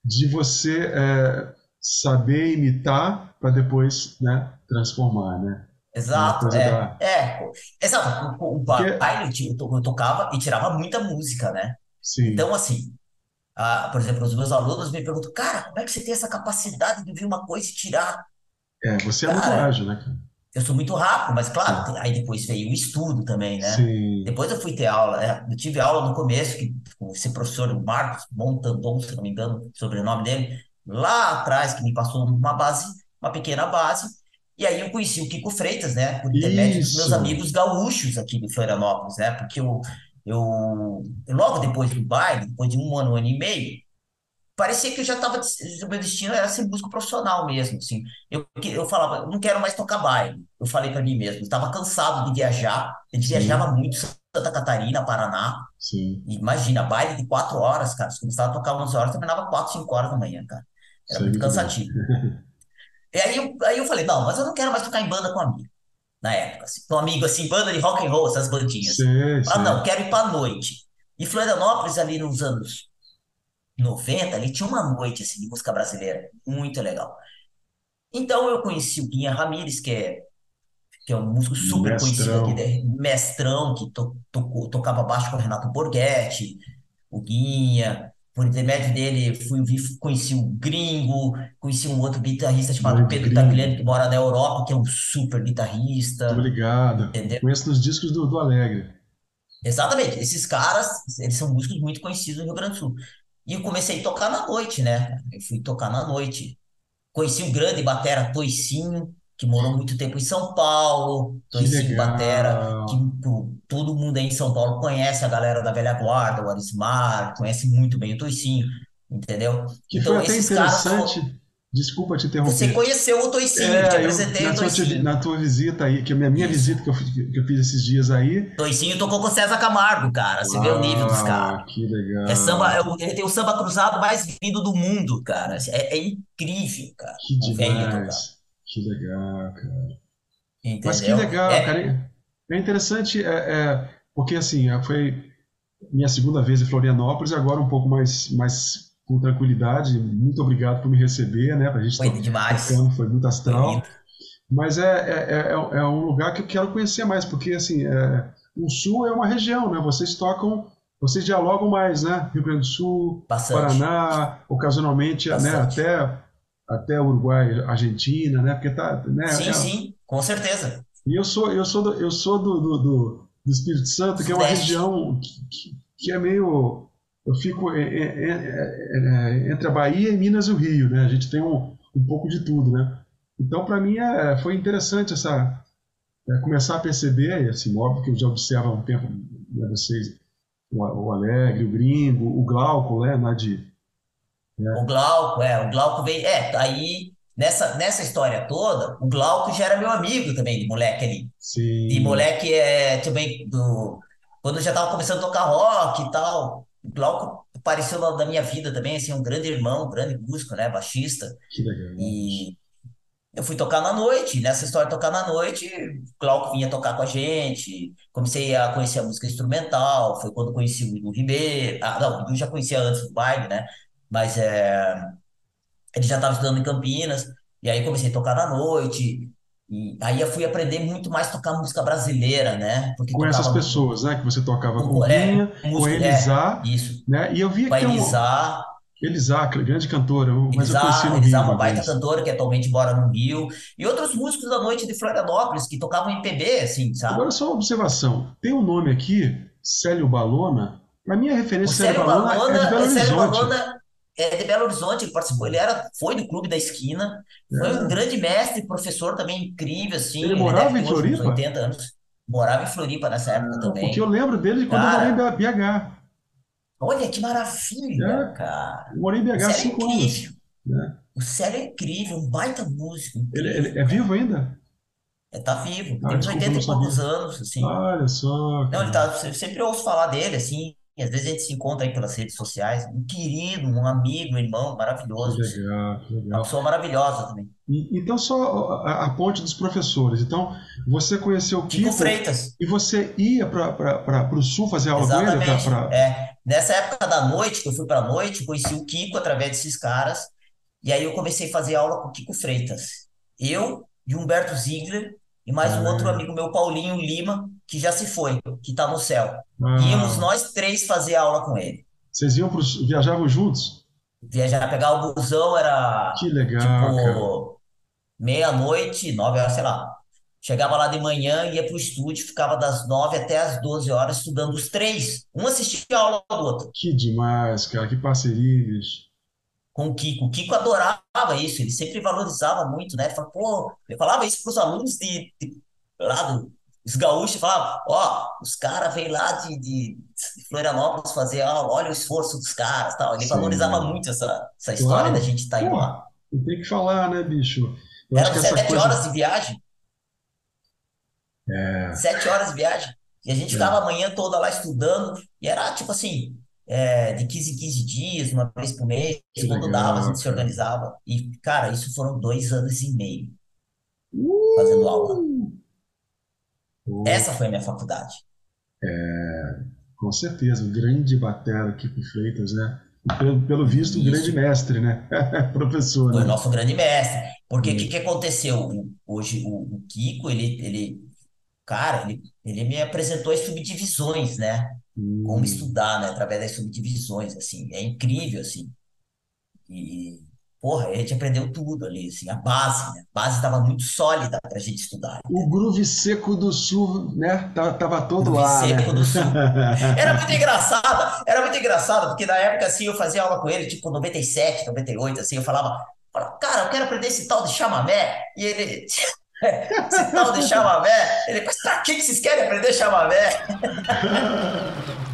B: de você é, saber imitar para depois, né, transformar, né? É
A: exato, é,
B: da.
A: é, exato. O, o baile eu, ti- eu eu tocava e tirava muita música, né?
B: sim,
A: Então, assim, ah, por exemplo, os meus alunos me perguntam, cara, como é que você tem essa capacidade de ouvir uma coisa e tirar?
B: é, você é muito
A: Cara,
B: ágil, né, cara?
A: eu sou muito rápido, mas claro, aí depois veio o estudo também, né?
B: sim,
A: Depois eu fui ter aula, é, eu tive aula no começo, que com esse professor o Marcos Montandon, se não me engano, sobrenome dele, lá atrás, que me passou uma base, uma pequena base, e aí eu conheci o Kiko Freitas, né, por intermédio dos meus
B: isso,
A: amigos gaúchos aqui de Florianópolis, né, porque eu, eu logo depois do baile, depois de um ano, um ano e meio, parecia que eu já estava, o meu destino era ser músico profissional mesmo, assim. Eu, eu falava, eu não quero mais tocar baile. Eu falei para mim mesmo, eu estava cansado de viajar, a gente viajava
B: sim,
A: muito, Santa Catarina, Paraná,
B: sim,
A: imagina, baile de quatro horas, cara, você começava a tocar 11 horas, terminava quatro, cinco horas da manhã, cara. Era
B: sei
A: muito cansativo. E aí eu, aí eu falei, não, mas eu não quero mais tocar em banda com amigo, na época, assim, com amigo, assim, banda de rock and roll, essas bandinhas.
B: Sei,
A: Ah, não, quero ir pra noite. E Florianópolis, ali nos anos 90 ali tinha uma noite assim, de música brasileira muito legal. Então eu conheci o Guinha Ramírez, que é, que é um músico super conhecido aqui,
B: mestrão,
A: né? mestrão, que to, tocou- tocava baixo com o Renato Borghetti, o Guinha. Por intermédio dele, fui vi- conheci o Gringo, conheci um outro guitarrista chamado Pedro Tagliani, que mora na Europa, que é um super guitarrista,
B: ligado.
A: entendeu?
B: Conheço nos discos do, do Alegre.
A: Exatamente, esses caras, eles são músicos muito conhecidos no Rio Grande do Sul. E eu comecei a tocar na noite, né? Eu fui tocar na noite. Conheci o grande batera Toicinho, que morou muito tempo em São Paulo. Toicinho batera, que
B: legal.
A: pô, todo mundo aí em São Paulo conhece a galera da velha guarda, o Arismar, conhece muito bem o Toicinho, entendeu?
B: Que foi
A: Então,
B: até
A: esses caras
B: interessante. Desculpa te
A: Você
B: interromper.
A: conheceu o Toicinho, eu te
B: É, eu,
A: apresentei
B: na
A: o Toicinho.
B: na tua visita aí, que é a minha, minha
A: Isso.
B: visita que eu, fiz- que eu fiz esses dias aí.
A: Toicinho tocou com o César Camargo, cara. Você vê o nível dos caras.
B: Ah, que
A: É samba, é
B: legal.
A: ele tem o samba cruzado mais lindo do mundo, cara. É, é incrível, cara.
B: Que
A: O velhinho tocar.
B: Que legal, cara. Mas que
A: Entendeu?
B: legal,
A: É,
B: cara. É interessante, é, é, porque assim, é, foi minha segunda vez em Florianópolis, agora um pouco mais, mais com tranquilidade. Muito obrigado por me receber, né? Pra gente
A: foi
B: to-
A: demais.
B: tocando, foi muito
A: Foi
B: astral.
A: lindo.
B: Mas é, é, é, é é um lugar que eu quero conhecer mais, porque assim, o Sul é uma região, né? Vocês tocam, vocês dialogam mais, né? Rio Grande do Sul,
A: Bastante.
B: Paraná, ocasionalmente, né?
A: Bastante.
B: Até, até Uruguai, Argentina, né? Porque tá, né?
A: Sim,
B: é-
A: sim, com certeza.
B: e eu sou, eu sou, do, eu sou do, do, do, Espírito Santo, que é uma
A: Sudeste.
B: região que, que, é meio. Eu fico é, é, é, é, entre a Bahia e Minas e o Rio, né? A gente tem um, um pouco de tudo, né? Então, para mim, é, foi interessante essa, é, começar a perceber, assim, óbvio que eu já observo há um tempo, né, vocês, o, o Alegre, o Gringo, o Glauco, né? Lá de,
A: O
B: né?
A: Glauco, é, o Glauco veio. É, aí, nessa, nessa história toda, o Glauco já era meu amigo também, de moleque ali. De
B: Sim,
A: moleque é também do. Quando eu já tava começando a tocar rock e tal. O Glauco apareceu na, da minha vida também, assim, um grande irmão, um grande músico, né? Baixista.
B: que legal.
A: E Eu fui tocar na noite, nessa história de tocar na noite, o Glauco vinha tocar com a gente, comecei a conhecer a música instrumental, foi quando conheci o Edu Ribeiro, ah, não, o Edu já conhecia antes do baile, né, mas é, ele já estava estudando em Campinas, e aí comecei a tocar na noite, e aí eu fui aprender muito mais a tocar música brasileira, né, porque
B: Com essas pessoas, né? Que você tocava com o
A: é,
B: Guinha,
A: com
B: com
A: é,
B: Elisá,
A: isso,
B: né? E eu vi
A: com
B: que
A: a
B: tem um,
A: Elisá,
B: Elisá, grande cantora, mas eu conheci
A: Elisá,
B: no
A: Elisá,
B: Rio
A: é uma baita
B: vez.
A: cantora que atualmente mora no Rio, e outros músicos da noite de Florianópolis que tocavam MPB, assim, sabe?
B: Agora, só uma observação: tem um nome aqui, Célio Balona. Para mim, a
A: O
B: referência de Célio
A: Célio
B: Balona é de
A: Balona,
B: Belo
A: o Célio
B: Horizonte.
A: Balona é de Belo Horizonte, ele participou, ele era, foi do Clube da Esquina, foi um
B: É.
A: grande mestre, professor também incrível, assim,
B: Ele
A: ele deve
B: morava em Floripa?
A: 80 anos, morava em Floripa nessa época
B: Ah, porque eu
A: também.
B: lembro dele de quando eu morei em
A: Cara,
B: BH.
A: Olha que maravilha,
B: É,
A: cara.
B: eu morei em BH há
A: é
B: cinco anos.
A: incrível.
B: Né?
A: O Célio é incrível, um baita músico,
B: Ele,
A: incrível,
B: ele é
A: cara.
B: vivo ainda?
A: É, tá vivo,
B: Ah,
A: tem uns
B: desculpa, eu
A: 80
B: não
A: e poucos anos, assim.
B: Olha só,
A: Não, ele
B: cara.
A: tá, eu sempre ouço falar dele, assim. E Às vezes a gente se encontra aí pelas redes sociais. Um querido, um amigo, um irmão maravilhoso,
B: legal, que
A: Uma
B: legal.
A: pessoa maravilhosa também.
B: E- então, só a, a ponte dos professores. Então, você conheceu o
A: Kiko
B: Kiko
A: Freitas,
B: e você ia para o sul fazer aula com ele? Pra,
A: exatamente.
B: pra...
A: É, nessa época da noite, que eu fui pra noite, eu conheci o Kiko através desses caras. E aí eu comecei a fazer aula com o Kiko Freitas. Eu e Humberto Ziegler e mais um outro
B: Ah,
A: amigo meu, Paulinho Lima, que já se foi, que tá no céu. Íamos
B: ah,
A: nós três fazer aula com ele.
B: vocês iam pro, sul- viajavam juntos?
A: Viajar, pegar o busão era
B: Que legal,
A: tipo meia-noite, nove horas, sei lá. Chegava lá de manhã, ia pro estúdio, ficava das nove até as 12 horas estudando os três. Um assistia a aula do outro,
B: Que demais, cara. Que parceria, bicho.
A: Com o Kiko. O Kiko adorava isso, ele sempre valorizava muito, né? Falava, pô, eu falava isso pros alunos de, de lá do, os gaúchos, falava, ó, os caras vêm lá de, de, de Florianópolis fazer aula, olha o esforço dos caras, tal. Ele valorizava
B: Sim.
A: muito essa, essa história da
B: Claro.
A: gente estar indo
B: Pô,
A: lá.
B: tem que falar, né, bicho? Eu essa
A: sete
B: coisa.
A: horas de viagem.
B: É,
A: Sete horas de viagem. E a gente ficava
B: é.
A: a manhã toda lá estudando. E era tipo assim, é, de 15 em 15 dias, uma vez por mês.
B: Que
A: Quando dava, a
B: legal,
A: gente se
B: cara.
A: organizava. E, cara, isso foram dois anos e meio fazendo aula.
B: Uh!
A: Essa foi a minha faculdade.
B: com certeza, o grande batera Kiko Freitas, né? Pelo, pelo visto, o grande mestre, né? Professor,
A: Foi o
B: né?
A: nosso grande mestre. Porque o que, que aconteceu? Hoje, o, o Kiko, ele, ele, cara, ele, ele me apresentou as subdivisões, né? Como
B: hum.
A: estudar, né? Através das subdivisões, assim. É incrível, assim. E, porra, a gente aprendeu tudo ali, assim, a base, né? A base estava muito sólida para a gente estudar,
B: O groove seco do sul, né? Tava, tava todo lá, né?
A: Seco do Sul. Era muito engraçado, era muito engraçado, porque na época, assim, eu fazia aula com ele, tipo, 97, 98, assim, eu falava, cara, eu quero aprender esse tal de chamamé, e ele, esse tal de chamamé, ele, mas pra que vocês querem aprender chamamé?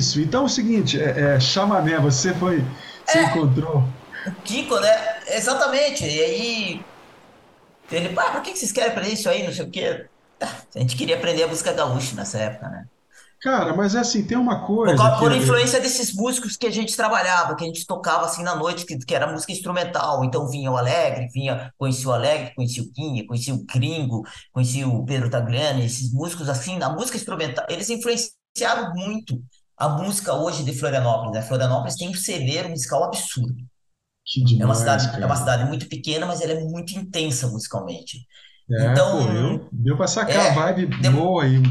A: Isso,
B: então é o seguinte, é, é chamamé, você foi, você encontrou.
A: O Kiko, né? Exatamente. E aí, ele, ah, por que vocês querem aprender isso aí? Não sei o quê. Ah, A gente queria aprender a música gaúcha nessa época, né?
B: Cara, mas é assim, tem uma
A: Por,
B: coisa que
A: por
B: é,
A: influência desses músicos que a gente trabalhava, que a gente tocava assim na noite, que, que era música instrumental. Então vinha o Alegre, vinha, conhecia o Alegre, conhecia o Quinha, conhecia o Gringo, conhecia o Pedro Tagliani, esses músicos assim, na música instrumental, eles influenciaram muito a música hoje de Florianópolis, né? Florianópolis tem um celeiro musical absurdo.
B: que
A: É uma
B: demais,
A: cidade, é uma cidade muito pequena, mas ela é muito intensa musicalmente.
B: É,
A: Então,
B: pô, eu deu pra sacar a
A: é,
B: vibe
A: deu,
B: boa aí,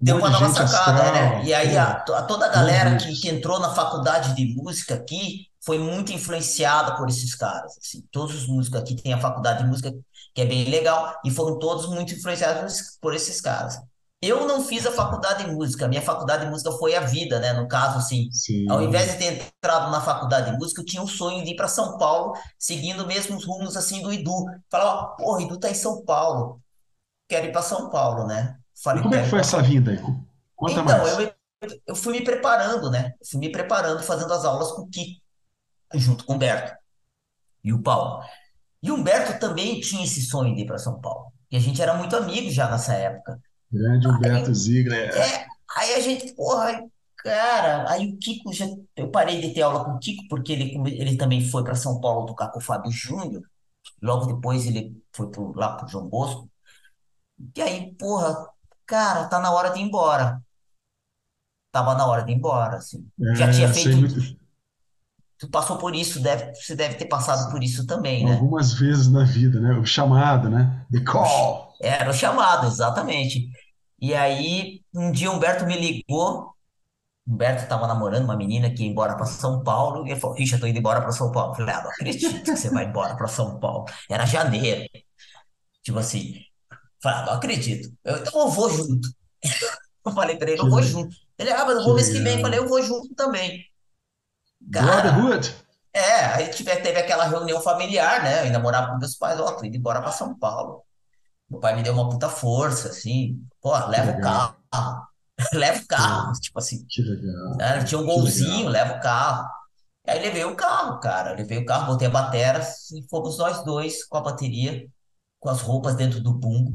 A: Deu para dar uma sacada, né?
B: astral,
A: E aí a, a toda a galera que, que entrou na faculdade de música aqui foi muito influenciada por esses caras, assim. Todos os músicos aqui têm a faculdade de música que é bem legal e foram todos muito influenciados por esses caras. Eu não fiz a faculdade de música, a minha faculdade de música foi a vida, né? No caso, assim, ao invés de
B: Sim.
A: ter entrado na faculdade de música, eu tinha um sonho de ir para São Paulo, seguindo mesmo os rumos assim do Edu. Falava, porra, Edu tá em São Paulo, quero ir para São Paulo, né? Falei,
B: como é que foi essa aí? Conta
A: então,
B: mais.
A: eu, eu fui me preparando, né? Eu fui me preparando, fazendo as aulas com o Kiko, junto com o Humberto e o Paulo. E o Humberto também tinha esse sonho de ir para São Paulo. E a gente era muito amigo já nessa época.
B: Grande Humberto
A: Aí,
B: Ziegler.
A: é, aí a gente, porra, cara, aí o Kiko já. Eu parei de ter aula com o Kiko, porque ele, ele também foi para São Paulo tocar com o Fábio Júnior. Logo depois ele foi pro, lá pro João Bosco. E aí, porra, cara, tá na hora de ir embora. Tava na hora de ir embora, assim. Já tinha
B: É,
A: feito
B: muito,
A: Tu passou por isso, deve, você deve ter passado por isso também, né?
B: algumas vezes na vida, né? O chamado, né? The call.
A: Era o chamado, exatamente. E aí, um dia o Humberto me ligou. Humberto estava namorando uma menina que ia embora para São Paulo. E ele falou: Richard, tô indo embora para São Paulo. Eu falei: Ah, não acredito que você vai embora para São Paulo. Era janeiro, tipo assim. Falei: Ah, não acredito. Eu, então eu vou junto. Eu falei para ele: Eu vou
B: le-
A: junto. Ele: Ah, mas eu vou mês que vem. Eu falei. Eu vou junto também. Cara,
B: Brotherhood.
A: é. Aí tive, teve aquela reunião familiar, né? Eu ainda morava com meus pais. Ó, tô indo embora para São Paulo. Meu pai me deu uma puta força, assim, pô,
B: Que
A: leva o carro, leva o carro,
B: Pô,
A: tipo assim,
B: que legal,
A: né? Tinha um
B: Que
A: golzinho, leva o carro. Aí levei o carro, cara, levei o carro, botei a bateria e fomos nós dois com a bateria, com as roupas dentro do bumbo.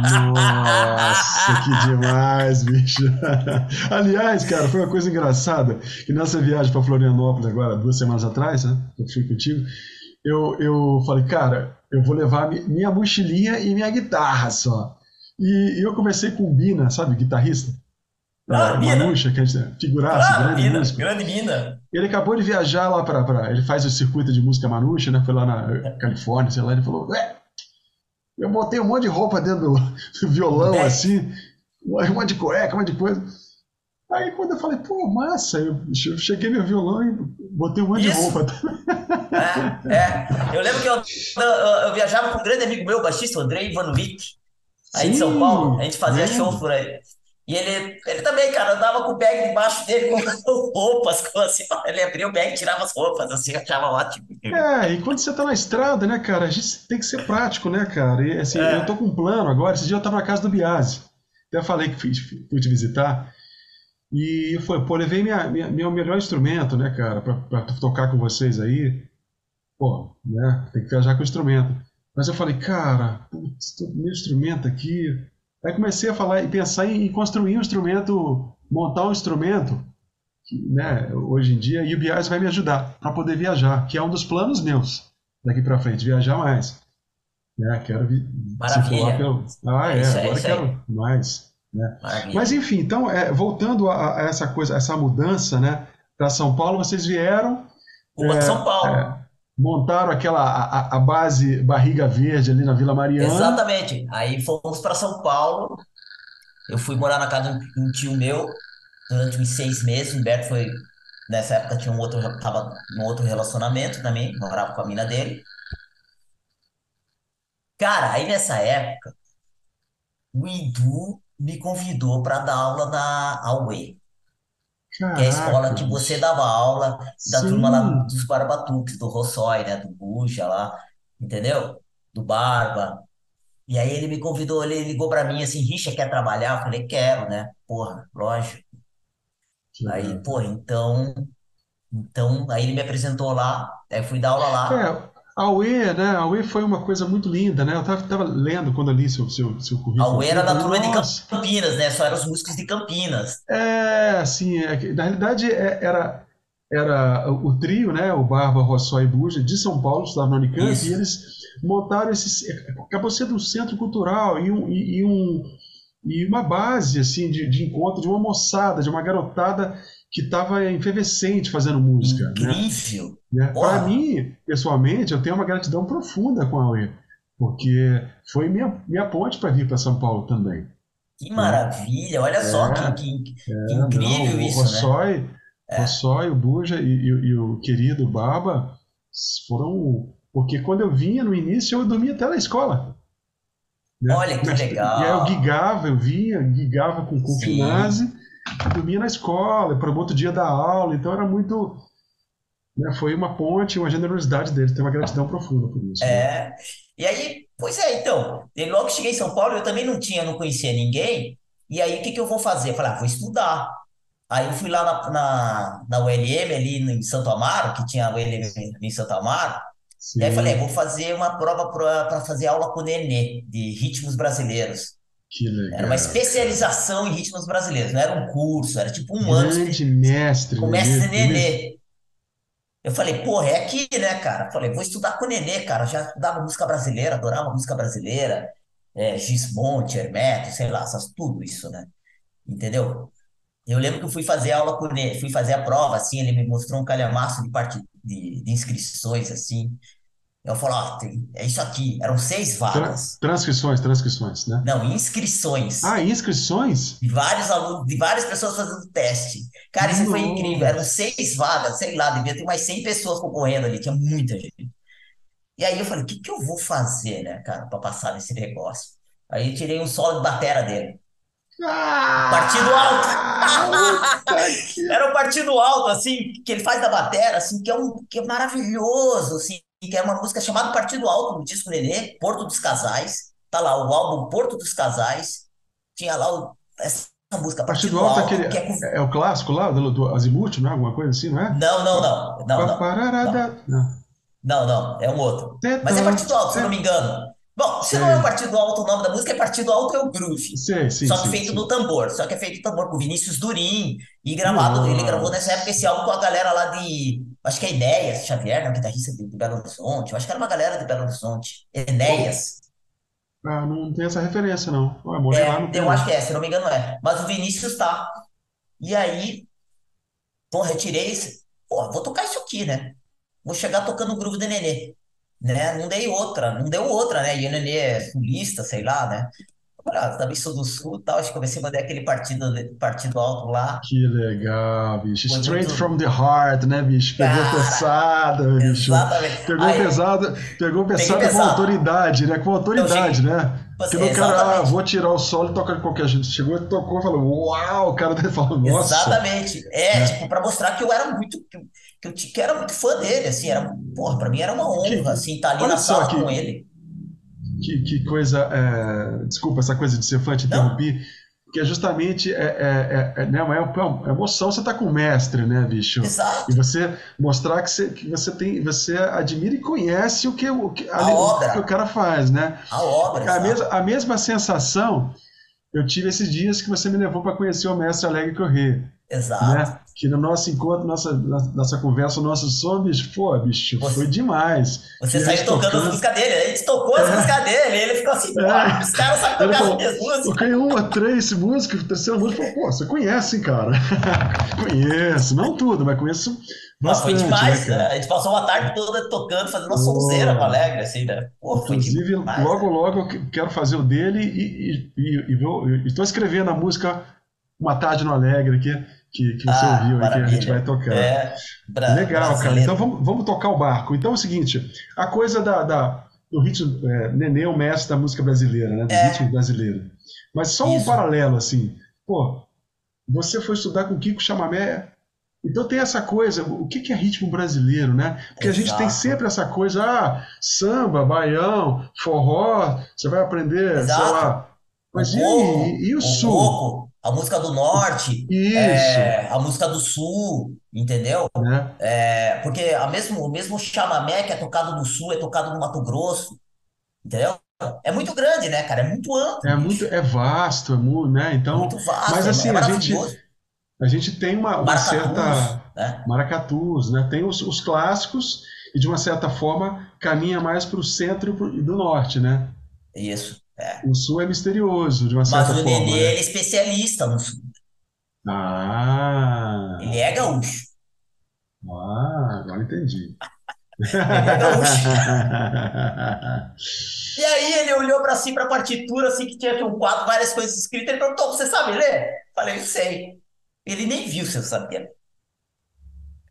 B: Nossa, que demais, bicho. Aliás, cara, foi uma coisa engraçada que nessa viagem para Florianópolis agora, duas semanas atrás, né? Eu fui contigo. Eu, eu falei, cara, eu vou levar mi- minha mochilinha e minha guitarra só. E, eu conversei com o Bina, sabe, guitarrista, é, o
A: mina,
B: Manucha, que gente, figuraça,
A: claro,
B: grande
A: mina,
B: músico.
A: grande mina.
B: Ele acabou de viajar lá para. Ele faz o circuito de música Manucha, né? Foi lá na Califórnia, sei lá. Ele falou: Ué, eu botei um monte de roupa dentro do, violão,
A: back.
B: assim, um monte de cueca, um monte de coisa. Aí quando eu falei, pô, massa, eu cheguei meu violão e botei um monte de
A: Isso,
B: roupa.
A: é, é. Eu lembro que eu, eu, eu viajava com um grande amigo meu, o baixista, o Andrei Ivanovic, aí de São Paulo, a
B: Sim,
A: gente fazia show
B: lembro.
A: por aí. E ele, ele também, cara, andava com o bag debaixo dele com roupas, com assim, ele abria o bag e tirava as roupas, assim, achava ótimo.
B: É, e quando você tá na estrada, né, cara, a gente tem que ser prático, né, cara? E assim, eu tô
A: É,
B: com um plano agora. Esse dia eu tava na casa do Biase. Até falei que fui, fui te visitar. E foi, pô, levei minha, minha- meu melhor instrumento, né, cara, pra, pra tocar com vocês aí. Pô, né, tem que viajar com o instrumento. Mas eu falei, cara, putz, meu instrumento aqui. Aí comecei a falar e pensar em, em construir um instrumento, montar um instrumento, que, né, hoje em dia, e o Biase vai me ajudar para poder viajar, que é um dos planos meus daqui para frente, viajar mais. Né, quero vi- circular
A: maravilha.
B: pelo. Ah,
A: É
B: é,
A: é
B: agora quero mais. Né? Mas enfim, então, é, voltando a, a essa coisa, essa mudança, né, para São Paulo, vocês vieram,
A: Uma de São Paulo.
B: montaram aquela a, a- base Barriga Verde ali na Vila Mariana.
A: Exatamente. Aí fomos para São Paulo. Eu fui morar na casa de um tio meu durante uns seis meses. O Humberto foi, nessa época, tinha um outro, tava num outro relacionamento também, morava com a mina dele. Cara, aí nessa época, o Edu me convidou para dar aula na Aue, que é a escola que você dava aula da turma lá
B: Sim,
A: dos Barbatuques, do Rossói, né? Do Buja lá, entendeu? Do Barba. E aí ele me convidou, ele ligou pra mim assim, Richa, quer trabalhar? Eu falei, quero, né? Porra, lógico.
B: Que
A: Aí,
B: legal.
A: porra, então, então, aí ele me apresentou lá, aí fui dar aula lá.
B: É, a UE, né? A UE foi uma coisa muito linda, né? Eu tava, tava lendo quando eu li seu, seu, seu
A: A
B: currículo
A: UE
B: aqui,
A: era da turma de Campinas, né? Só eram os músicos de Campinas.
B: é, assim, é na realidade é- era, era o trio, né? O Barba, Rossó e Buja, de São Paulo, estudavam na Unicamp, e
A: Isso.
B: eles montaram esse, acabou sendo um centro cultural e, um, e, e um, e uma base, assim, de, de encontro de uma moçada, de uma garotada que estava efervescente fazendo música, né?
A: Incrível.
B: né? Para mim, pessoalmente, eu tenho uma gratidão profunda com a UE, porque foi minha, minha ponte para vir para São Paulo também.
A: que
B: Né?
A: maravilha. Olha só que,
B: É,
A: que, que
B: é, não,
A: incrível
B: o
A: isso, né?
B: Rossói, Rossói, o Buja e, e- e o querido Baba foram. Porque quando eu vinha no início, eu dormia até na escola. Né?
A: Olha que
B: Mas- E aí eu
A: legal.
B: gigava, eu vinha, gigava com, o. Finazzi, dormia na escola, para o outro dia dar aula, então era muito. né, foi uma ponte, uma generosidade deles, tem uma gratidão profunda por isso. né?
A: É. E aí, pois é, então, logo cheguei em São Paulo, eu também não tinha, não conhecia ninguém. E aí, o que que eu vou fazer? Eu falei, ah, vou estudar. Aí eu fui lá na, na, na ULM, ali em Santo Amaro, que tinha a ULM em Santo Amaro. E aí falei, "É,
B: Sim,
A: vou fazer uma prova para fazer aula com o Nenê, de ritmos brasileiros.
B: Que
A: Era uma
B: legal,
A: especialização em ritmos brasileiros, não era um curso, era tipo um ano
B: Grande mestre,
A: com mestre
B: Nenê,
A: Nenê. Eu falei, porra, é aqui, né, cara? Falei, vou estudar com o Nenê, cara. Eu já estudava música brasileira, adorava música brasileira, é, Gismonte, Hermeto, sei lá, essas, tudo isso, né? Entendeu? Eu lembro que eu fui fazer aula com ele, fui fazer a prova, assim, ele me mostrou um calhamaço de, parte, de, de inscrições, assim. Eu falei, ó, é isso aqui. Eram seis vagas.
B: transcrições, transcrições, né?
A: Não, inscrições.
B: Ah, inscrições?
A: De vários alunos, de várias pessoas fazendo teste. Cara, isso foi incrível. Eram seis vagas, sei lá, devia ter umas 100 pessoas concorrendo ali, tinha muita gente. E aí eu falei, o que que eu vou fazer, né, cara, para passar nesse negócio? Aí eu tirei um solo de batera dele. Partido alto.
B: Ah, puta que...
A: Era um partido alto, assim, que ele faz da batera, assim, que é um que é maravilhoso, assim, que é uma música chamada Partido Alto no disco Nenê, Porto dos Casais. Tá lá o álbum Porto dos Casais. Tinha lá o- essa música
B: Partido
A: Partido
B: Alto é aquele...
A: Alto, que é com...
B: É o clássico lá, do, do Azimuth, não é? Alguma coisa assim, não é?
A: Não, não, não, não, não, não,
B: Não.
A: não, é um outro. Mas é Partido Alto, se eu não me engano. Bom, se não é o Partido Alto, o nome da música é Partido Alto é o Groove.
B: sei, sim,
A: Só que
B: sim,
A: feito no
B: sim.
A: tambor, só que é feito no tambor com Vinícius Durim e gravado, ele gravou nessa época esse álbum com a galera lá de, acho que é Enéas Xavier, né, guitarrista de, de Belo Horizonte, eu acho que era uma galera de Belo Horizonte? Enéas,
B: Ah, não tem essa referência, não. Ué, Molevar
A: é,
B: não tem,
A: eu acho que é, se não me engano é, mas o Vinícius tá, e aí, porra, eu tirei esse, porra, vou tocar isso aqui, né, vou chegar tocando o groove do Nenê, né, não dei outra, não deu outra, né, e Nenê é sulista, sei lá, né, Ah, também sou do sul e tal, acho que comecei a mandar aquele partido, partido alto lá,
B: Que legal, bicho.
A: Foi
B: Straight
A: muito.
B: from the heart, né, bicho? Pegou
A: Cara,
B: pesado, bicho.
A: exatamente.
B: Pegou
A: Aí,
B: pesado, pegou pesado com
A: pesado.
B: autoridade, né? Com autoridade,
A: cheguei.
B: né?
A: Você,
B: Porque o cara, ah, vou tirar o solo e tocar de qualquer jeito. Chegou e tocou e falou, uau, o cara dele falou, nossa,
A: Exatamente. É,
B: né?
A: tipo, pra mostrar que eu era muito, que eu, que eu, que era muito fã dele, assim, era, porra, pra mim era uma
B: Que,
A: honra, assim, estar ali
B: olha
A: na sala
B: que,
A: com ele.
B: que, que coisa. é, desculpa essa coisa de ser fã, te
A: Não,
B: interrompi. Que é justamente é, é, é, é, né, uma é emoção você tá com o mestre, né, bicho? E
A: exato.
B: você mostrar que você, que você tem, você admira e conhece o que o, que,
A: A
B: ali- o que o
A: obra,
B: cara faz, né?
A: a obra,
B: A mesma,
A: exato.
B: a mesma sensação eu tive esses dias que você me levou para conhecer o mestre Alegre Corrêa,
A: Exato.
B: né? Que no nosso encontro, nossa, nossa nossa conversa, o nosso som, bicho, pô, bicho, foi
A: Você,
B: demais.
A: você
B: E
A: saiu
B: gente
A: tocando as
B: tocando.
A: músicas dele, a gente tocou as
B: É,
A: músicas dele, ele ficou assim, pô,
B: é.
A: os caras sabem tocar as
B: falou,
A: minhas músicas.
B: toquei uma, três músicas, terceira música, falou, pô, você conhece, hein, cara? Conheço, não tudo, mas conheço
A: Mas foi
B: né,
A: demais, né?
B: cara?
A: A gente passou uma tarde toda tocando, fazendo uma sonzeira com Alegre, assim, né? Pô, foi
B: inclusive,
A: demais,
B: logo,
A: né?
B: logo eu que- quero fazer o dele e, e, e, e vou- estou escrevendo a música Uma Tarde no Alegre, que, que, que você
A: Ah,
B: ouviu aí, que a gente vai
A: maravilha.
B: tocar.
A: É, bra
B: Legal, cara. Então
A: brasileiro.
B: vamos, vamos tocar o barco. Então é o seguinte, a coisa da, da- do ritmo, é, Nenê é o mestre da música brasileira, né? Do ritmo
A: É,
B: brasileiro. Mas só um
A: isso.
B: paralelo, assim, pô, você foi estudar com Kiko Chamamé Então tem essa coisa, o que é ritmo brasileiro, né? Porque a gente tem
A: Exato,
B: sempre essa coisa, ah, samba, baião, forró, você vai aprender, sei
A: exato.
B: lá.
A: O
B: Mas e
A: coco,
B: aí? E o
A: o
B: sul?
A: A música do norte, é, a música do sul, entendeu?
B: né?
A: É, porque a mesmo, o mesmo chamamé que é tocado no sul é tocado no Mato Grosso, entendeu? É muito grande, né, cara? É muito
B: É
A: amplo,
B: muito,
A: bicho.
B: é vasto, é muito, né?
A: É
B: Então,
A: muito
B: mas
A: vasto, é, é
B: assim, a gente, a gente tem uma, uma
A: Maracatus,
B: certa
A: né?
B: maracatus, né? Tem os, os clássicos e de uma certa forma caminha mais para o centro e e do norte, né?
A: Isso. É.
B: O sul é misterioso, de uma
A: Mas
B: certa
A: o Nenê,
B: forma,
A: ele é
B: né?
A: especialista no sul. Ele
B: Ah,
A: é gaúcho.
B: ah, agora entendi.
A: O Nenê é gaúcho. E aí ele olhou pra si, pra partitura, assim, que tinha aqui um quadro, várias coisas escritas. Ele perguntou, você sabe ler? Falei, eu sei. Ele nem viu se eu sabia.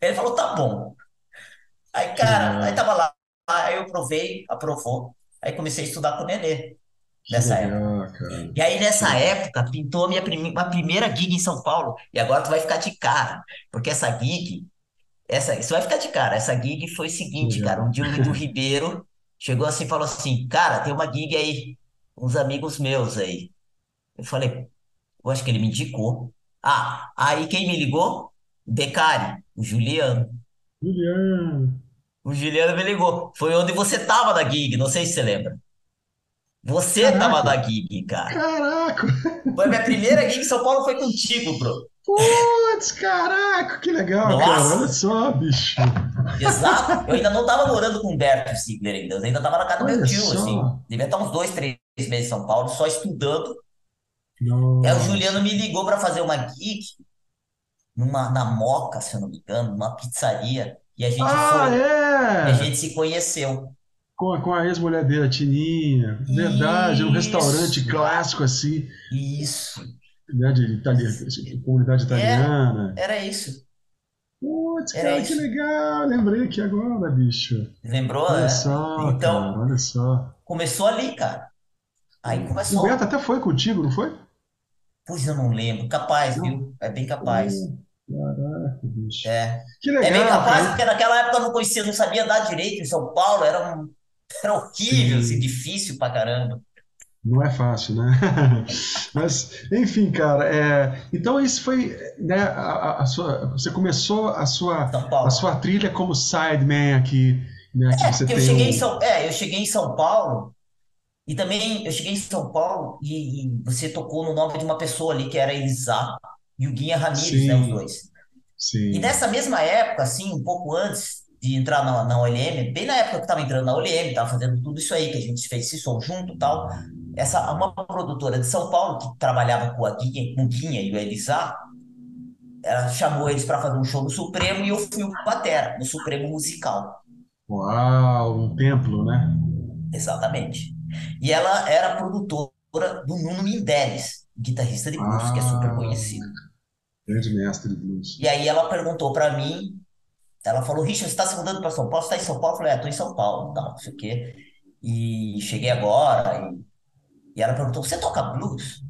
A: Ele falou, tá bom. Aí, cara, aí
B: legal,
A: tava lá, aí eu provei, aprovou. Aí comecei a estudar com o Nenê, nessa época.
B: cara.
A: E aí, nessa época, pintou a minha prime- uma primeira gig em São Paulo. E agora tu vai ficar de cara, porque essa gig, essa, isso vai ficar de cara. Essa gig foi o seguinte, cara. Um dia o Edu Ribeiro chegou assim e falou assim: Cara, tem uma gig aí, uns amigos meus aí. Eu falei, eu acho que ele me indicou. Ah, aí quem me ligou? O Beccari, o Juliano.
B: Juliano,
A: O Juliano me ligou. Foi onde você tava na gig, não sei se você lembra. Você tava na gig, cara.
B: caraca,
A: Foi minha primeira gig em São Paulo, foi contigo, bro.
B: putz, caraca, que legal, cara. Olha
A: Nossa,
B: só, bicho.
A: exato. Eu ainda não tava morando com o Humberto Sigler ainda. Eu ainda tava na casa do meu tio, assim.
B: só.
A: Devia estar uns dois, três meses em São Paulo, só estudando. Aí o Juliano
B: Nossa.
A: me ligou para fazer uma gig numa, na Moca, se eu não me engano, numa pizzaria. E a gente
B: Ah,
A: foi. E a
B: é!
A: gente se conheceu.
B: Com a, com a ex-mulher dele, a Tininha. Verdade, é um restaurante clássico assim,
A: isso.
B: né, de comunidade
A: É,
B: italiana.
A: era isso.
B: Putz,
A: Era
B: cara, que
A: isso.
B: legal. Lembrei aqui agora, bicho.
A: Lembrou,
B: Olha
A: né?
B: só, cara,
A: Então,
B: olha só.
A: começou ali, cara. Aí
B: O Beto
A: começou.
B: até foi contigo, não foi?
A: Pois eu não lembro. Capaz,
B: Não.
A: viu? É bem capaz.
B: Caraca, bicho.
A: É.
B: Que
A: É bem
B: legal,
A: capaz,
B: cara.
A: porque naquela época eu não conhecia, não sabia andar direito em São Paulo. Era, um, era horrível, assim,
B: Sim.
A: difícil pra caramba.
B: Não é fácil, né? Mas, enfim, cara, é, então isso foi, né, a, a- sua, você começou a sua, a sua trilha como sideman aqui, né, que
A: É,
B: você
A: porque eu
B: tem
A: cheguei em São, é, eu cheguei em São Paulo e também eu cheguei em São Paulo e, e você tocou no nome de uma pessoa ali que era Elisá e o Guinha Ramírez, né, os
B: sim,
A: dois. E
B: sim,
A: nessa mesma época, assim, um pouco antes de entrar na, na OLM, bem na época que estava entrando na OLM, estava fazendo tudo isso aí, que a gente fez esse som junto e tal, essa, uma produtora de São Paulo que trabalhava com a Guinha, com Guinha e o Elisá, ela chamou eles para fazer um show no Supremo e eu fui o batera, no Supremo Musical.
B: uau, um templo, né?
A: Exatamente. E ela era produtora do Nuno Mindeles, guitarrista de blues, que é super
B: Ah,
A: conhecido.
B: grande mestre de blues.
A: E aí ela perguntou para mim, ela falou, Richard, você está se mudando para São Paulo? Você está em São Paulo? Eu falei, é, tô em São Paulo, tal, não sei o quê. E cheguei agora, e, e ela perguntou, você toca blues?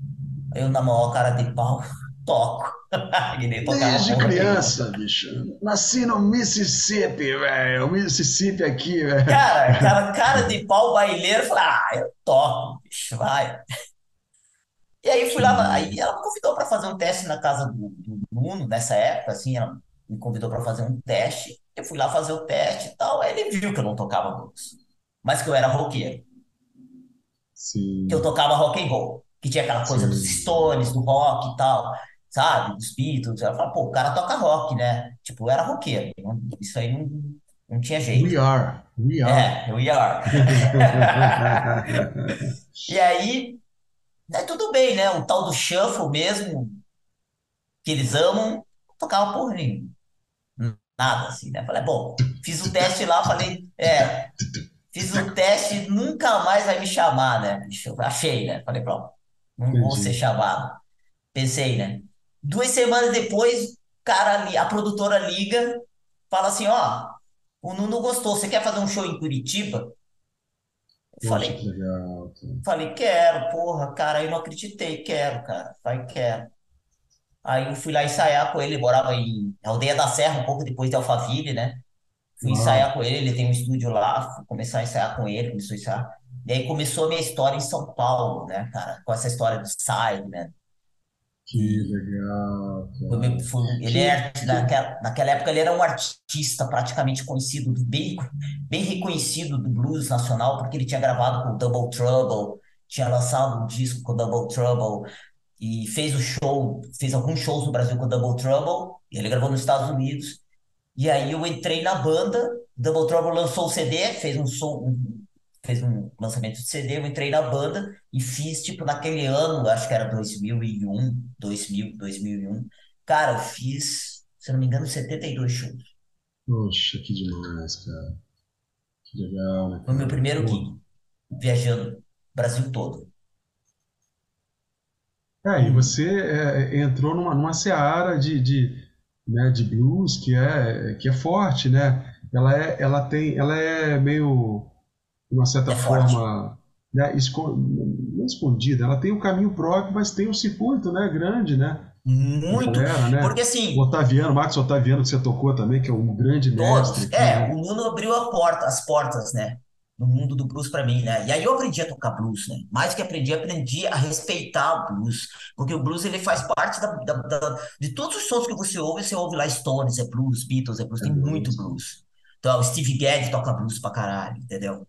A: Aí eu, na maior cara de pau, toco.
B: Desde criança, bicho. Nasci no Mississippi, velho. Mississippi aqui, velho.
A: Cara, aquela cara de pau baileiro, eu falei, ah, eu toco, bicho, vai. E aí fui lá, aí ela me convidou para fazer um teste na casa do, do Nuno, nessa época, assim, ela me convidou para fazer um teste. Eu fui lá fazer o teste e tal, aí ele viu que eu não tocava blues, mas que eu era roqueiro, que eu
B: sim,
A: tocava rock and roll, que tinha aquela coisa dos
B: sim.
A: Stones, do rock e tal, sabe, dos Beatles. Ela falou, pô, o cara toca rock, né? Tipo, eu era roqueiro, isso aí não, não tinha
B: We
A: jeito.
B: are, we are.
A: É, eu ia. E aí, né, tudo bem, né? O tal do shuffle mesmo, que eles amam, tocava porra nenhuma. Nada, assim, né? Falei, bom, fiz o teste lá, falei, é, fiz o teste, nunca mais vai me chamar, né? bicho? Achei, né? Falei, pronto, não vou ser chamado. Pensei, né? Duas semanas depois, cara, a produtora liga, fala assim, ó, o Nuno gostou, você quer fazer um show em Curitiba? Eu
B: que
A: falei,
B: legal.
A: falei, quero, porra, cara, eu não acreditei, quero, cara, vai, quero. Aí eu fui lá ensaiar com ele, ele morava em Aldeia da Serra, um pouco depois de Alphaville, né? Fui ensaiar com ele, ele tem um estúdio lá, fui começar a ensaiar com ele, começou a ensaiar. E aí começou a minha história em São Paulo, né, cara? Com essa história do Sideman.
B: que
A: E
B: legal, cara.
A: ele
B: Que,
A: é,
B: que...
A: naquela, naquela época ele era um artista praticamente conhecido, bem, bem reconhecido do blues nacional, porque ele tinha gravado com o Double Trouble, tinha lançado um disco com o Double Trouble, e fez o show, fez alguns shows no Brasil com o Double Trouble, e ele gravou nos Estados Unidos. E aí eu entrei na banda, Double Trouble lançou o CD, fez um som, um- fez um lançamento de CD, eu entrei na banda e fiz, tipo, naquele ano, acho que era 2001, 2000, 2001. Cara, eu fiz, se não me engano, 72 shows.
B: Poxa, que demais, cara. Que legal, né,
A: Foi o meu primeiro gig, viajando Brasil todo.
B: É, e você é, entrou numa, numa seara de, de, né, de blues que é, que é forte, né? Ela é, ela tem, ela é meio, de uma certa
A: é
B: forma, né, esco- não escondida. Ela tem o caminho próprio, mas tem um circuito, né, grande, né?
A: Muito.
B: galera, né?
A: Porque
B: O
A: assim,
B: Otaviano, Marcos Otaviano, que você tocou também, que é um grande mestre
A: Todos.
B: aqui,
A: É,
B: né?
A: o Nuno abriu a porta, as portas, né? No mundo do blues pra mim, né? E aí eu aprendi a tocar blues, né? Mais que aprendi, aprendi a respeitar o blues. Porque o blues, ele faz parte da, da- da- de todos os sons que você ouve, você ouve lá Stones, é blues, Beatles, é blues, tem muito
B: blues.
A: Então, o Steve Gadd toca blues pra caralho, entendeu?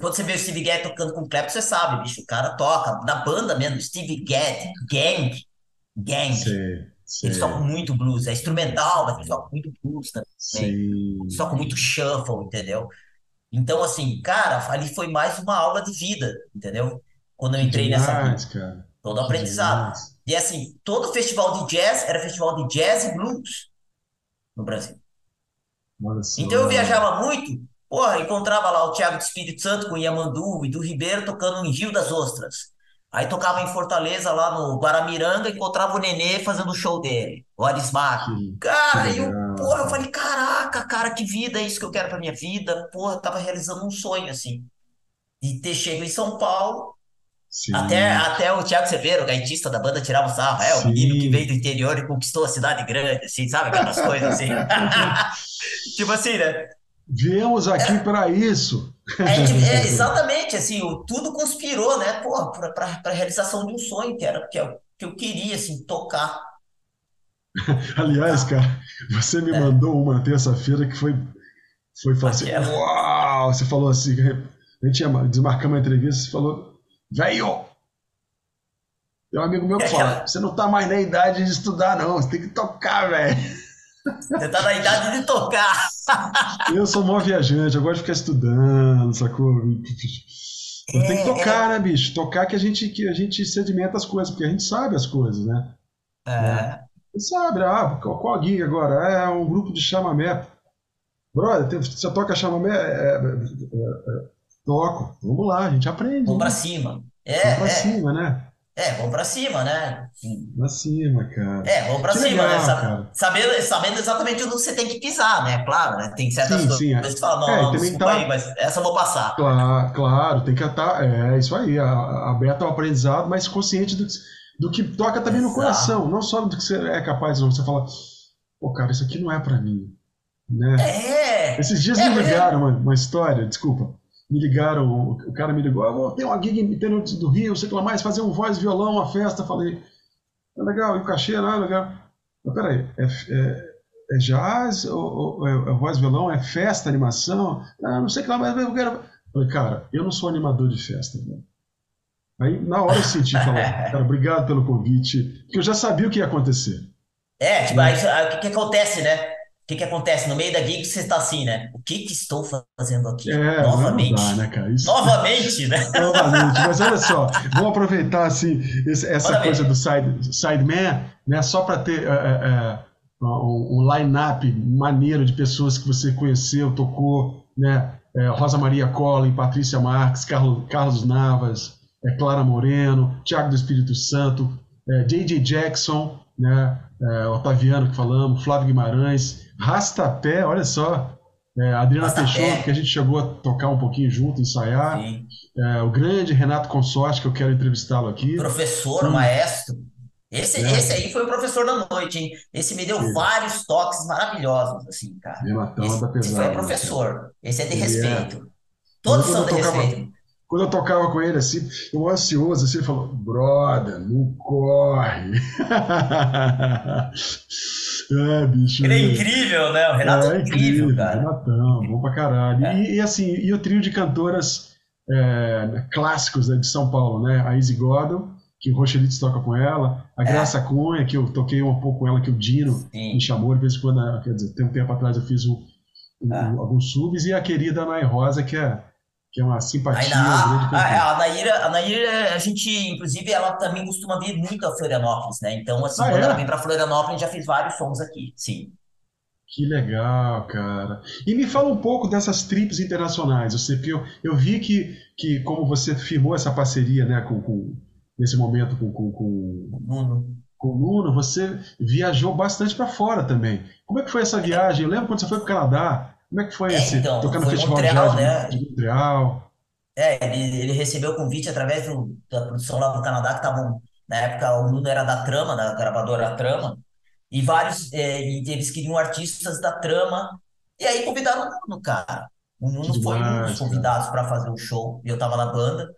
A: Quando você vê o Steve Gadd tocando com o Clapton, você sabe, bicho, o cara toca. Na banda mesmo, Steve Gadd, Gang, Gang.
B: Sei,
A: Eles tocam muito blues, é instrumental, mas eles tocam muito blues também. Eles
B: sim.
A: tocam muito shuffle, entendeu? Então, assim, cara, ali foi mais uma aula de vida, entendeu? Quando eu entrei nessa
B: demais, cara.
A: todo aprendizado.
B: demais.
A: E assim, todo festival de jazz era festival de jazz e blues no Brasil.
B: Olha
A: Então eu viajava muito, porra, encontrava lá o Thiago do Espírito Santo com o Yamandu e do Ribeiro tocando em Rio das Ostras. Aí tocava em Fortaleza, lá no Guaramiranga, encontrava o Nenê fazendo o show dele, o Arismar. Cara, eu,
B: legal,
A: porra, eu falei, caraca, cara, que vida é isso que eu quero pra minha vida? Porra, eu tava realizando um sonho, assim, de ter chego em São Paulo, até,
B: Sim,
A: até o Thiago Severo, o gaitista da banda, tirava o sarro, é, o menino que veio do interior e conquistou a cidade grande, assim, sabe, aquelas coisas assim. Tipo assim, né?
B: Viemos aqui para isso.
A: É, tipo, é, exatamente, assim, o, tudo conspirou, né, pô, pra, pra, pra realização de um sonho, que era que eu, que eu queria, assim, tocar,
B: Aliás, cara, você me
A: né,
B: mandou uma terça-feira que foi, foi assim,
A: aquela.
B: uau! Você falou assim, a gente ia desmarcar uma entrevista, você falou, velho, tem um amigo meu que fala,
A: aquela
B: você não tá mais na idade de estudar, não, você tem que tocar, velho.
A: você tá na idade de tocar.
B: Eu sou mó viajante, eu gosto de ficar estudando, sacou? Mas tem que
A: É,
B: tocar,
A: era.
B: né, bicho? Tocar que a gente, que a gente sedimenta as coisas, porque a gente sabe as coisas, né? né?
A: É,
B: Você sabe, ah, qual, qual a gig agora? É um grupo de chamamé. Brother, você toca chamamé? É, é, é, toco. Vamos lá, a gente aprende,
A: vamos pra
B: né?
A: cima.
B: Vamos pra
A: É, é,
B: cima, né?
A: é, vamos pra cima, né?
B: Pra cima, cara.
A: É, vamos pra
B: Que
A: cima, né?
B: legal, cara.
A: Sabendo, sabendo exatamente onde você tem que pisar, né? Claro, né? Tem certas
B: Sim,
A: coisas
B: sim.
A: que
B: É,
A: você fala, não,
B: É,
A: não, desculpa aí,
B: tá.
A: mas essa eu vou passar.
B: Claro, claro, tem que estar. É isso aí, a- a- aberto ao aprendizado, mas consciente do, que- do que toca também no
A: Exato.
B: coração, não só do que você é capaz, não. Você fala, pô, cara, isso aqui não é pra mim, né?
A: É,
B: Esses dias
A: é,
B: me
A: porque
B: ligaram uma, uma história, desculpa. Me ligaram, o, o cara me ligou, "Ah, tem uma gig em interior do Rio, sei lá mais, fazer um voz, violão, uma festa. Falei, é legal, e o cachê lá, é legal. Mas peraí, é, é, é jazz, ou, ou é, é voz, violão, é festa, animação? Ah, não sei o que lá, mas eu quero. Falei, cara, eu não sou animador de festa, velho. Aí na hora eu senti, falar, cara, obrigado pelo convite, porque eu já sabia o que ia acontecer,
A: É, tipo, aí, aí o que que acontece, né? O que que acontece? No meio da gig você tá assim, né? O que que estou fazendo aqui?
B: É, não dá, né,
A: Novamente?
B: cara? Isso,
A: Novamente, né?
B: Novamente, mas olha só, vamos aproveitar assim, esse- essa
A: Manda
B: coisa do
A: ver.
B: side, Sideman, né, só para ter é, é, é, um, line-up maneiro de pessoas que você conheceu, tocou, né, Rosa Maria Collin, Patrícia Marques, Carlos, Carlos Navas, é, Clara Moreno, Tiago do Espírito Santo, é, J.J. Jackson, né, é, Otaviano que falamos, Flávio Guimarães, Rastapé, olha só, é, Adriana Peixoto, que a
A: Rastapé.
B: gente chegou a tocar um pouquinho junto, ensaiar, é, o grande Renato Consorte, que eu quero entrevistá-lo aqui.
A: Professor,
B: E,
A: maestro. Esse,
B: né?
A: esse aí foi o professor da noite, hein? Esse me deu vários toques maravilhosos, assim, cara.
B: Renatão
A: Esse,
B: anda
A: esse foi
B: né,
A: professor. Esse é de
B: Ele é.
A: respeito. Todos são de
B: tocava,
A: respeito.
B: Quando eu tocava com ele assim, eu ansioso, assim, ele falou, brother, não corre. é, bicho.
A: Ele é incrível, né? O Renato é
B: É
A: incrível,
B: incrível,
A: cara.
B: Renatão, bom pra caralho.
A: É,
B: E, e, assim, e o trio de cantoras é, clássicos né, de São Paulo, né? A Izzy Gordon, que o Rochelites toca com ela, a
A: é,
B: Graça Cunha, que eu toquei um pouco com ela, que o Dino me
A: sim.
B: chamou de vez em quando, quer dizer, tem um tempo atrás eu fiz um, um-
A: É.
B: alguns subs, e a querida Nay Rosa, que é, que é uma
A: Aí na,
B: simpatia, uma grande cantora.
A: a, a a a gente, inclusive, ela também costuma vir muito a Florianópolis, né? Então, assim,
B: Ah,
A: quando ela vem
B: é?
A: para Florianópolis, a gente já fez vários sons aqui, sim.
B: Que legal, cara. E me fala um pouco dessas trips internacionais. Eu eu, eu vi que, que como você firmou essa parceria, né, com, com- nesse momento com, com, com,
A: Nuno.
B: com o Nuno, você viajou bastante para fora também. Como é que foi essa viagem? Eu lembro quando você foi para o Canadá. Como é que foi
A: É,
B: esse
A: então,
B: tocar no
A: foi
B: Festival
A: Montreal,
B: de
A: né?
B: de Montreal?
A: É, ele, ele recebeu o convite através do- da produção lá do Canadá, que estavam, na época, o Nuno era da Trama, da gravadora Trama, e vários, é, e eles queriam artistas da Trama, e aí convidaram o Nuno, cara. O
B: Que
A: Nuno foi um dos convidados para fazer o show, e eu tava na banda,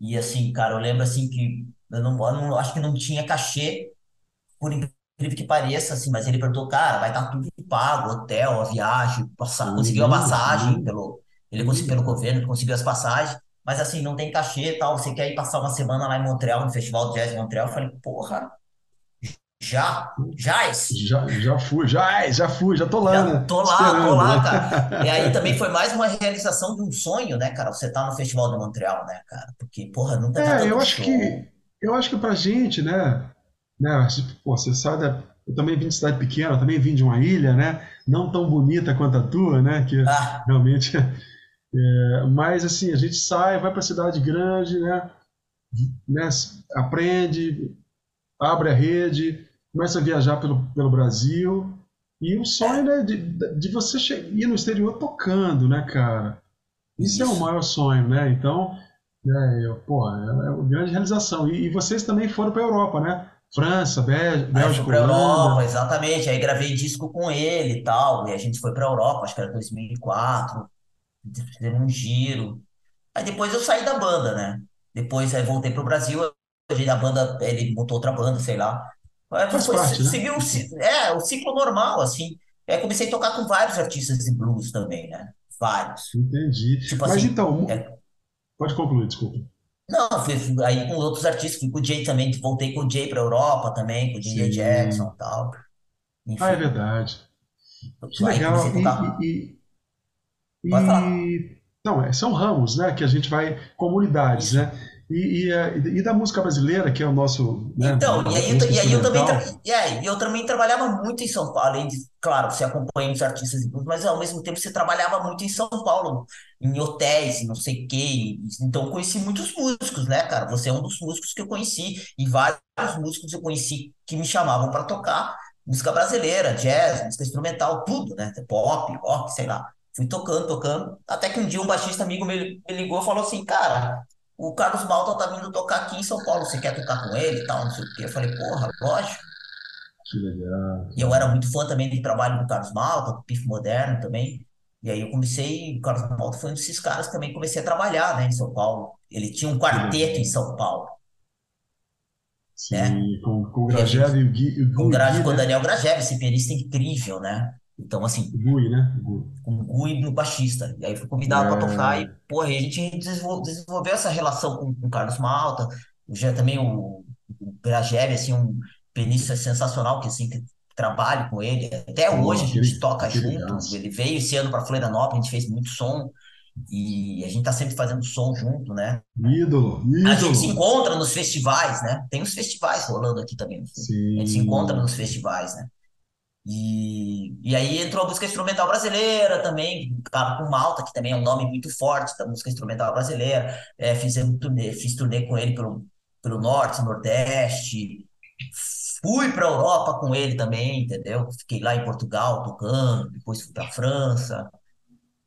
A: e assim, cara, eu lembro assim que eu não, eu não- acho que não tinha cachê, por incrível que pareça, assim, mas ele perguntou, cara, vai estar tudo pago, hotel, a viagem, passa- conseguiu a passagem pelo, ele conseguiu pelo governo, ele conseguiu as passagens, mas assim, não tem cachê e tal, você quer ir passar uma semana lá em Montreal, no Festival de Jazz em Montreal? Eu falei, porra, já, já,
B: Já, já fui, já, já fui, já tô lá,
A: já
B: né?
A: tô lá, tô
B: Esperando,
A: lá,
B: né?
A: cara. E aí também foi mais uma realização de um sonho, né, cara? Você tá no Festival de Montreal, né, cara? Porque, porra, nunca
B: É, eu
A: tanto
B: acho
A: show.
B: que eu acho que pra gente, né, né, se- pô, você sabe, da- eu também vim de cidade pequena, também vim de uma ilha, né, não tão bonita quanto a tua, né, que
A: Ah,
B: realmente, é, mas assim, a gente sai, vai pra cidade grande, né, né, aprende, abre a rede, começa a viajar pelo, pelo Brasil, e o sonho, né, de, de você ir no exterior tocando, né, cara, isso é o
A: isso.
B: maior sonho, né, então é, eu, pô, é é uma grande realização. E, e vocês também foram para a Europa, né? França, Bé-
A: Aí fui
B: Bélgica,
A: pra Europa, exatamente. Aí gravei disco com ele e tal. E a gente foi pra Europa, acho que era 2004. Fizemos um giro. Aí depois eu saí da banda, né? Depois aí voltei pro Brasil. A banda, ele montou outra banda, sei lá. Aí
B: Faz
A: Foi,
B: parte, né?
A: seguiu ci-
B: parte.
A: é, o ciclo normal, assim. Aí comecei a tocar com vários artistas de blues também, né? Vários.
B: Entendi.
A: Tipo
B: Mas
A: assim,
B: então,
A: é,
B: pode concluir, desculpa.
A: Não, fui, fui aí com outros artistas, fui com o Jay também, voltei com o Jay pra Europa também, com o J.J. Jackson
B: Sim.
A: e tal.
B: Ah, é
A: Enfim,
B: verdade. Que
A: aí comecei
B: legal.
A: a
B: E,
A: tocar.
B: e,
A: Pode falar.
B: E não, é, são ramos, né, que a gente vai, comunidades,
A: Isso.
B: né? E, e, é, e da música brasileira, que é o nosso, né,
A: Então, e aí, e aí eu também, eu também trabalhava muito em São Paulo, além de, claro, você acompanha os artistas mas ao mesmo tempo você trabalhava muito em São Paulo, em hotéis, não sei o quê. Então eu conheci muitos músicos, né, cara? Você é um dos músicos que eu conheci, e vários músicos eu conheci que me chamavam para tocar música brasileira, jazz, música instrumental, tudo, né? Pop, rock, sei lá. Fui tocando, tocando, até que um dia um baixista amigo me ligou e falou assim, cara. O Carlos Malta tá vindo tocar aqui em São Paulo. Você quer tocar com ele e tal, não sei o quê. Eu falei, porra, lógico.
B: que legal,
A: E eu era muito fã também do trabalho do Carlos Malta, do Pif Moderno também. E aí eu comecei, o Carlos Malta foi um desses caras que também comecei a trabalhar, né, em São Paulo. Ele tinha um quarteto em. São Paulo, né?
B: Sim, com, com o Grajev e o Gui, o
A: com,
B: Gu
A: o
B: e
A: Gra-
B: Gui,
A: com o
B: né?
A: Daniel Grajew, esse pianista incrível, né? Então, assim,
B: O Gui, né? Gui.
A: com o Gui no baixista. E aí fui convidado para tocar e,
B: É,
A: porra, e a gente desenvol- desenvolveu essa relação com, com o Carlos Malta. Já também o, o Grajev, assim, um pianista sensacional, que assim, que trabalho com ele. Até
B: pô,
A: hoje a gente toca junto. Ele veio esse ano para Florianópolis, a gente fez muito som e a gente tá sempre fazendo som junto, né?
B: Ídolo,
A: A gente se
B: ídolo.
A: encontra nos festivais, né? Tem os festivais rolando aqui também sul. A gente se encontra
B: Sim,
A: nos festivais, né? E, e aí entrou a música instrumental brasileira também, cara com Malta, que também é um nome muito forte da música instrumental brasileira. É, fizemos turnê, fiz turnê com ele pelo, pelo norte, nordeste. Fui para a Europa com ele também, entendeu? Fiquei lá em Portugal tocando, depois fui para França.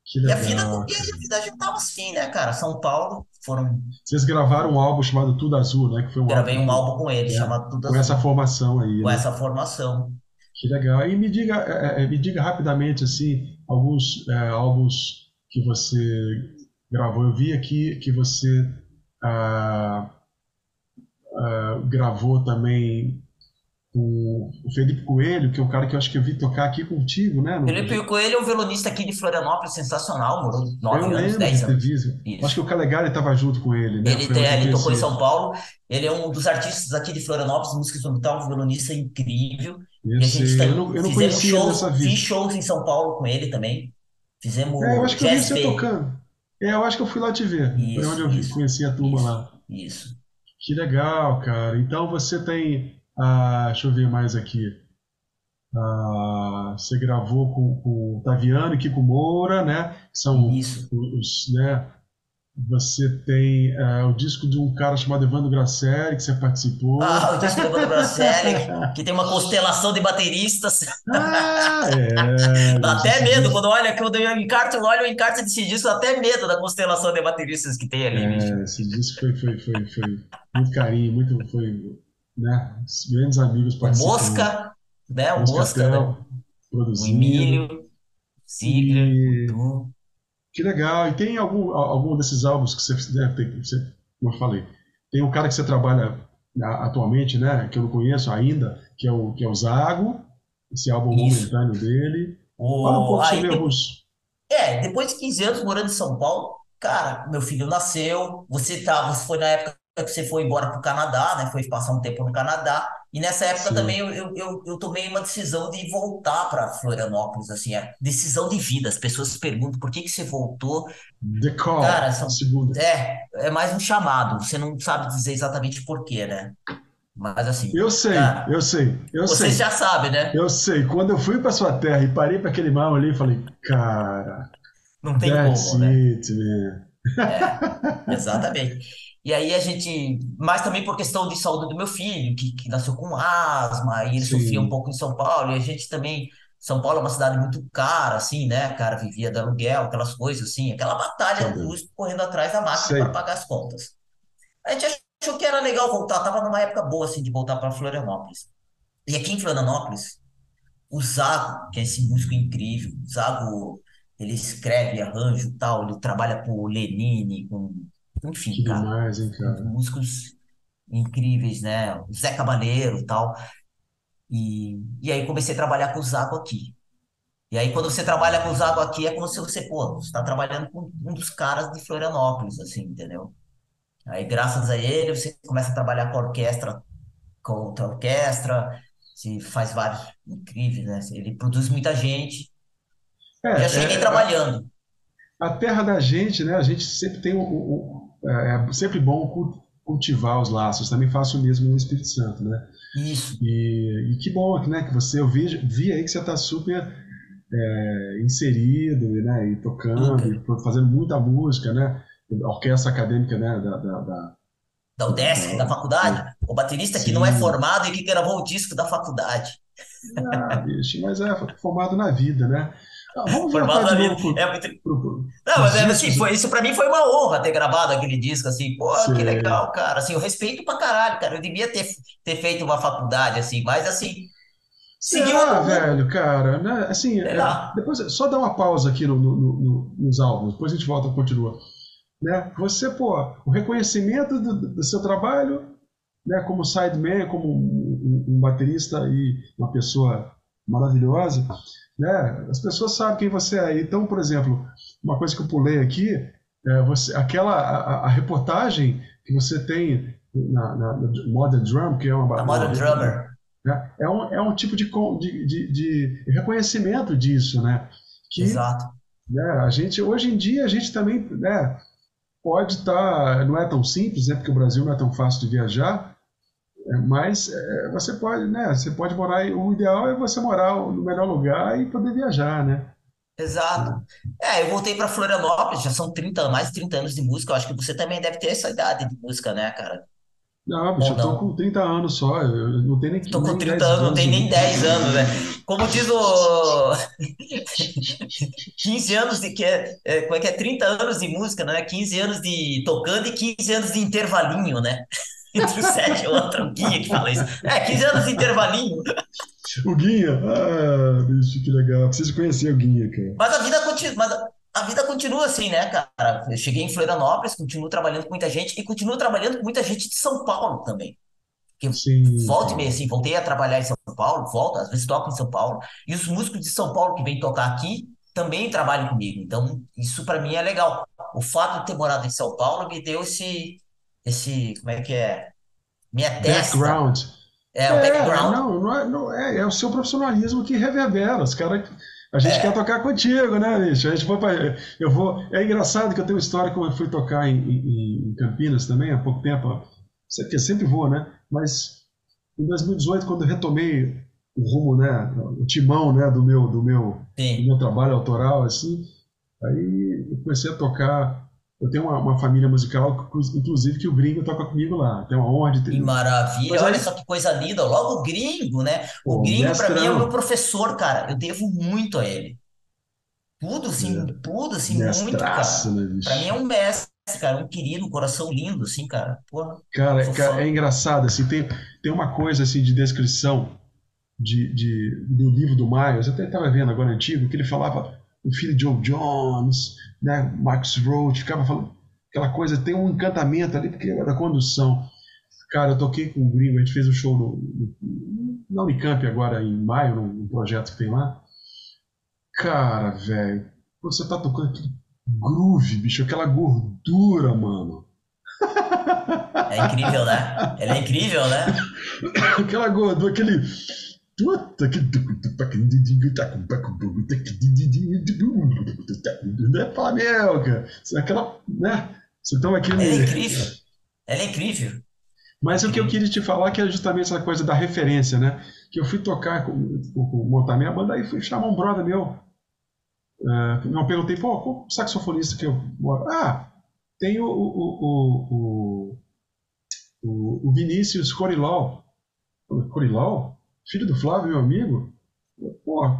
B: Que
A: E a vida,
B: legal,
A: a vida já tava assim, né, cara? São Paulo, foram,
B: Vocês gravaram um álbum chamado Tudo Azul, né? Que foi um
A: gravei
B: álbum
A: um álbum com ele,
B: né,
A: chamado Tudo
B: com essa
A: Azul,
B: formação aí,
A: com
B: né?
A: essa formação.
B: Que legal. E me diga, é, é, me diga rapidamente assim, alguns é, álbuns que você gravou. Eu vi aqui que você ah, ah, gravou também com o Felipe Coelho, que é um cara que eu acho que eu vi tocar aqui contigo, né? No-
A: Felipe Coelho é um violonista aqui de Florianópolis, sensacional, morou
B: eu
A: nove anos,
B: lembro
A: dez
B: de ter
A: anos.
B: visto. Acho que
A: Isso.
B: o Calegari estava junto com ele, né?
A: Ele,
B: Foi
A: tem,
B: eu
A: ele tocou em. São Paulo, ele é um dos artistas aqui de Florianópolis, música instrumental, um violonista incrível.
B: Eu
A: E a gente
B: sei, eu não, eu não
A: fizemos
B: conhecia
A: shows,
B: nessa
A: fiz
B: vida.
A: shows em São Paulo com ele também.
B: É, eu
A: Fizemos
B: acho que eu vi você tocando. É, eu acho que eu fui lá te ver. Foi onde eu
A: Isso, isso,
B: conheci a turma
A: isso,
B: lá.
A: isso.
B: Que legal, cara. Então você tem. Ah, deixa eu ver mais aqui. Ah, você gravou com, com o Taviano e Kiko Moura, né? Que São
A: Isso.
B: os, né? Você tem ah, o disco de um cara chamado Evandro Gracelli, que você participou.
A: Ah, o disco do Evandro Bracelli, que tem uma constelação de bateristas.
B: Ah, é.
A: Dá até medo quando olha, quando eu encarto, eu olho o encarte desse disco, dá até medo da constelação de bateristas que tem ali, bicho.
B: É, esse disco foi, foi, foi, foi muito carinho, muito, foi, né? Grandes amigos
A: O
B: participando.
A: Mosca, né? O Mosca, né? O. Emílio, Ziegler,
B: E
A: o
B: que legal. E tem algum, algum desses álbuns que você deve ter, que você, como eu falei, tem um cara que você trabalha a- atualmente, né? Que eu não conheço ainda, que é o, que é o Zago, esse álbum
A: Isso.
B: momentâneo dele. Fala um
A: O,
B: pouco
A: aí,
B: sobre alguns.
A: é, depois de 15 anos morando em São Paulo, cara, meu filho nasceu, você tá, você foi na época você foi embora pro Canadá, né? Foi passar um tempo no Canadá. E nessa época
B: Sim.
A: também eu, eu, eu, eu tomei uma decisão de voltar para Florianópolis, assim, é decisão de vida. As pessoas se perguntam por que que você voltou.
B: The Call,
A: Cara, são, é, é mais um chamado. Você não sabe dizer exatamente por quê, né? Mas assim,
B: Eu sei,
A: cara,
B: eu sei, eu
A: você
B: sei.
A: já sabe, né?
B: Eu sei. Quando eu fui para sua terra e parei para aquele mar ali, falei, cara,
A: Não tem como, né?
B: it, man.
A: Exatamente. E aí a gente, mas também por questão de saúde do meu filho, que, que nasceu com asma, e ele sofria um
B: Sim,
A: pouco em São Paulo, e a gente também, São Paulo é uma cidade muito cara, assim, né, cara, vivia de aluguel, aquelas coisas assim, aquela batalha
B: sabendo.
A: russa correndo atrás da máquina para pagar as contas. A gente achou que era legal voltar, tava numa época boa, assim, de voltar para Florianópolis. E aqui em Florianópolis, o Zago, que é esse músico incrível, o Zago, ele escreve, arranja e tal, ele trabalha com o Lenine, com, enfim,
B: Que
A: cara,
B: demais, hein, cara.
A: músicos incríveis, né? O Zé Cabaleiro e tal. E, e aí comecei a trabalhar com o Zago aqui. E aí quando você trabalha com o Zago aqui, é como se você, pô, você está trabalhando com um dos caras de Florianópolis, assim, entendeu? Aí graças a ele, você começa a trabalhar com a orquestra, com outra orquestra, se faz vários incríveis, né? Ele produz muita gente.
B: É,
A: Já cheguei
B: é,
A: trabalhando.
B: a terra da gente, né? A gente sempre tem o- o- é, é sempre bom cu- cultivar os laços. Também faço o mesmo no Espírito Santo, né?
A: Isso,
B: E, e que bom, né? Que você eu vi, vi aí que você está super é, inserido, né? E tocando,
A: super.
B: e pro- fazendo muita música, né? A orquestra acadêmica, né? Da, da, da-
A: Da UDESC, da
B: da-
A: faculdade. O baterista que não é
B: sim.
A: formado e que gravou o disco da faculdade.
B: Ah, bicho, mas é formado na vida, né? Ah, vamos voltar
A: na vida.
B: pro,
A: É muito...
B: pro, pro,
A: Não, mas é assim, foi, isso pra mim foi uma honra ter gravado aquele disco, assim, pô, que
B: Sei.
A: legal, cara. Assim, eu respeito pra caralho, cara. Eu devia ter, ter feito uma faculdade, assim, mas assim, seguiu rumo,
B: velho, cara? Né? Assim, é,
A: lá.
B: depois, só dá uma pausa aqui no, no- no- no- nos álbuns, depois a gente volta e continua. Né? Você, pô, o reconhecimento do, do seu trabalho, né, como sideman, como um, um- um baterista e uma pessoa maravilhosa, né? As pessoas sabem quem você é. Então, por exemplo, uma coisa que eu pulei aqui, é você, aquela a, a- reportagem que você tem na, na, na Modern Drum, que é uma,
A: A Modern Drummer.
B: né? É um, é um tipo de, de, de, reconhecimento disso, né? Que
A: Exato.
B: né, a gente, hoje em dia, a gente também né, pode estar, não é tão simples, né? Porque o Brasil não é tão fácil de viajar, mas é, você pode, né? Você pode morar, o ideal é você morar no melhor lugar e poder viajar, né?
A: Exato. É, eu voltei pra Florianópolis, já são 30, mais de 30 anos de música. Eu acho que você também deve ter essa idade de música, né, cara?
B: Não, bicho, eu tô
A: não?
B: com 30 anos só, eu não tenho nem,
A: Tô com
B: nem
A: 30
B: 10
A: anos, não
B: anos.
A: tem
B: Eu
A: nem
B: nunca...
A: 10 anos, né? Como diz o 15 anos de que é, é, como é que é? 30 anos de música, né? 15 anos de tocando e 15 anos de intervalinho, né? Entre o sete e o outro, o Guinha que fala isso. É, 15 anos de intervalinho.
B: O Guinha, ah, bicho, que legal. Preciso conhecer o Guinha, cara.
A: Mas a vida continua, mas a, vida continua assim, né, cara? Eu cheguei em Florianópolis, continuo trabalhando com muita gente e continuo trabalhando com muita gente de São Paulo também. que
B: Sim,
A: volta e meia, assim, voltei a trabalhar em São Paulo, volto, às vezes toco em São Paulo, e os músicos de São Paulo que vêm tocar aqui também trabalham comigo, então isso para mim é legal. O fato de ter morado em São Paulo me deu esse, esse, como é que é? Me atesta,
B: Background.
A: é, um
B: É,
A: background,
B: não, não é, não é, é o seu profissionalismo que reverbera. Os caras, a gente quer
A: é,
B: tocar contigo, né, bicho? A gente foi pra, eu vou, é engraçado que eu tenho uma história como eu fui tocar em, em- em Campinas também há pouco tempo. Sei que eu sempre vou, né? Mas em 2018, quando eu retomei o rumo, né, o timão, né, do meu, do meu, do meu trabalho autoral, assim, aí eu comecei a tocar. Eu tenho uma, uma família musical, inclusive que o Gringo toca comigo lá. Tenho a honra de
A: que
B: ter.
A: maravilha,
B: Mas
A: olha
B: aí,
A: só que coisa linda, logo o gringo, né? O
B: pô,
A: gringo para mim é o meu professor, cara, eu devo muito a ele. Tudo, assim,
B: É,
A: tudo, assim, muito, cara.
B: né,
A: Pra mim é um mestre, cara, um querido, um coração lindo, assim, cara. Porra,
B: Cara, cara, é engraçado, assim, tem, tem uma coisa, assim, de descrição de, de- do livro do Miles, eu até estava vendo agora antigo, que ele falava o filho de Joe Jones, né, Max Roach, ficava falando aquela coisa, tem um encantamento ali, porque da condução. Cara, eu toquei com o Gringo, a gente fez um show no, no, na Unicamp agora em maio, num, num projeto que tem lá. Cara, velho, você tá tocando aquele groove, bicho, aquela gordura, mano.
A: É incrível, né? Ele é incrível, né?
B: Aquela gordura, aquele. É Flamengo, cara. Aquela. Né? Você toma
A: Ele é
B: aquele.
A: incrível. Ele é incrível.
B: Mas o que eu queria te falar que é justamente essa coisa da referência, né? Que eu fui tocar, com, com, montar minha banda, aí fui chamar um brother meu. Uh, não perguntei, pô, qual saxofonista que eu moro? Ah, tem o, o, o, o, o, o Vinícius Corilau. Corilau? Filho do Flávio, meu amigo? Pô,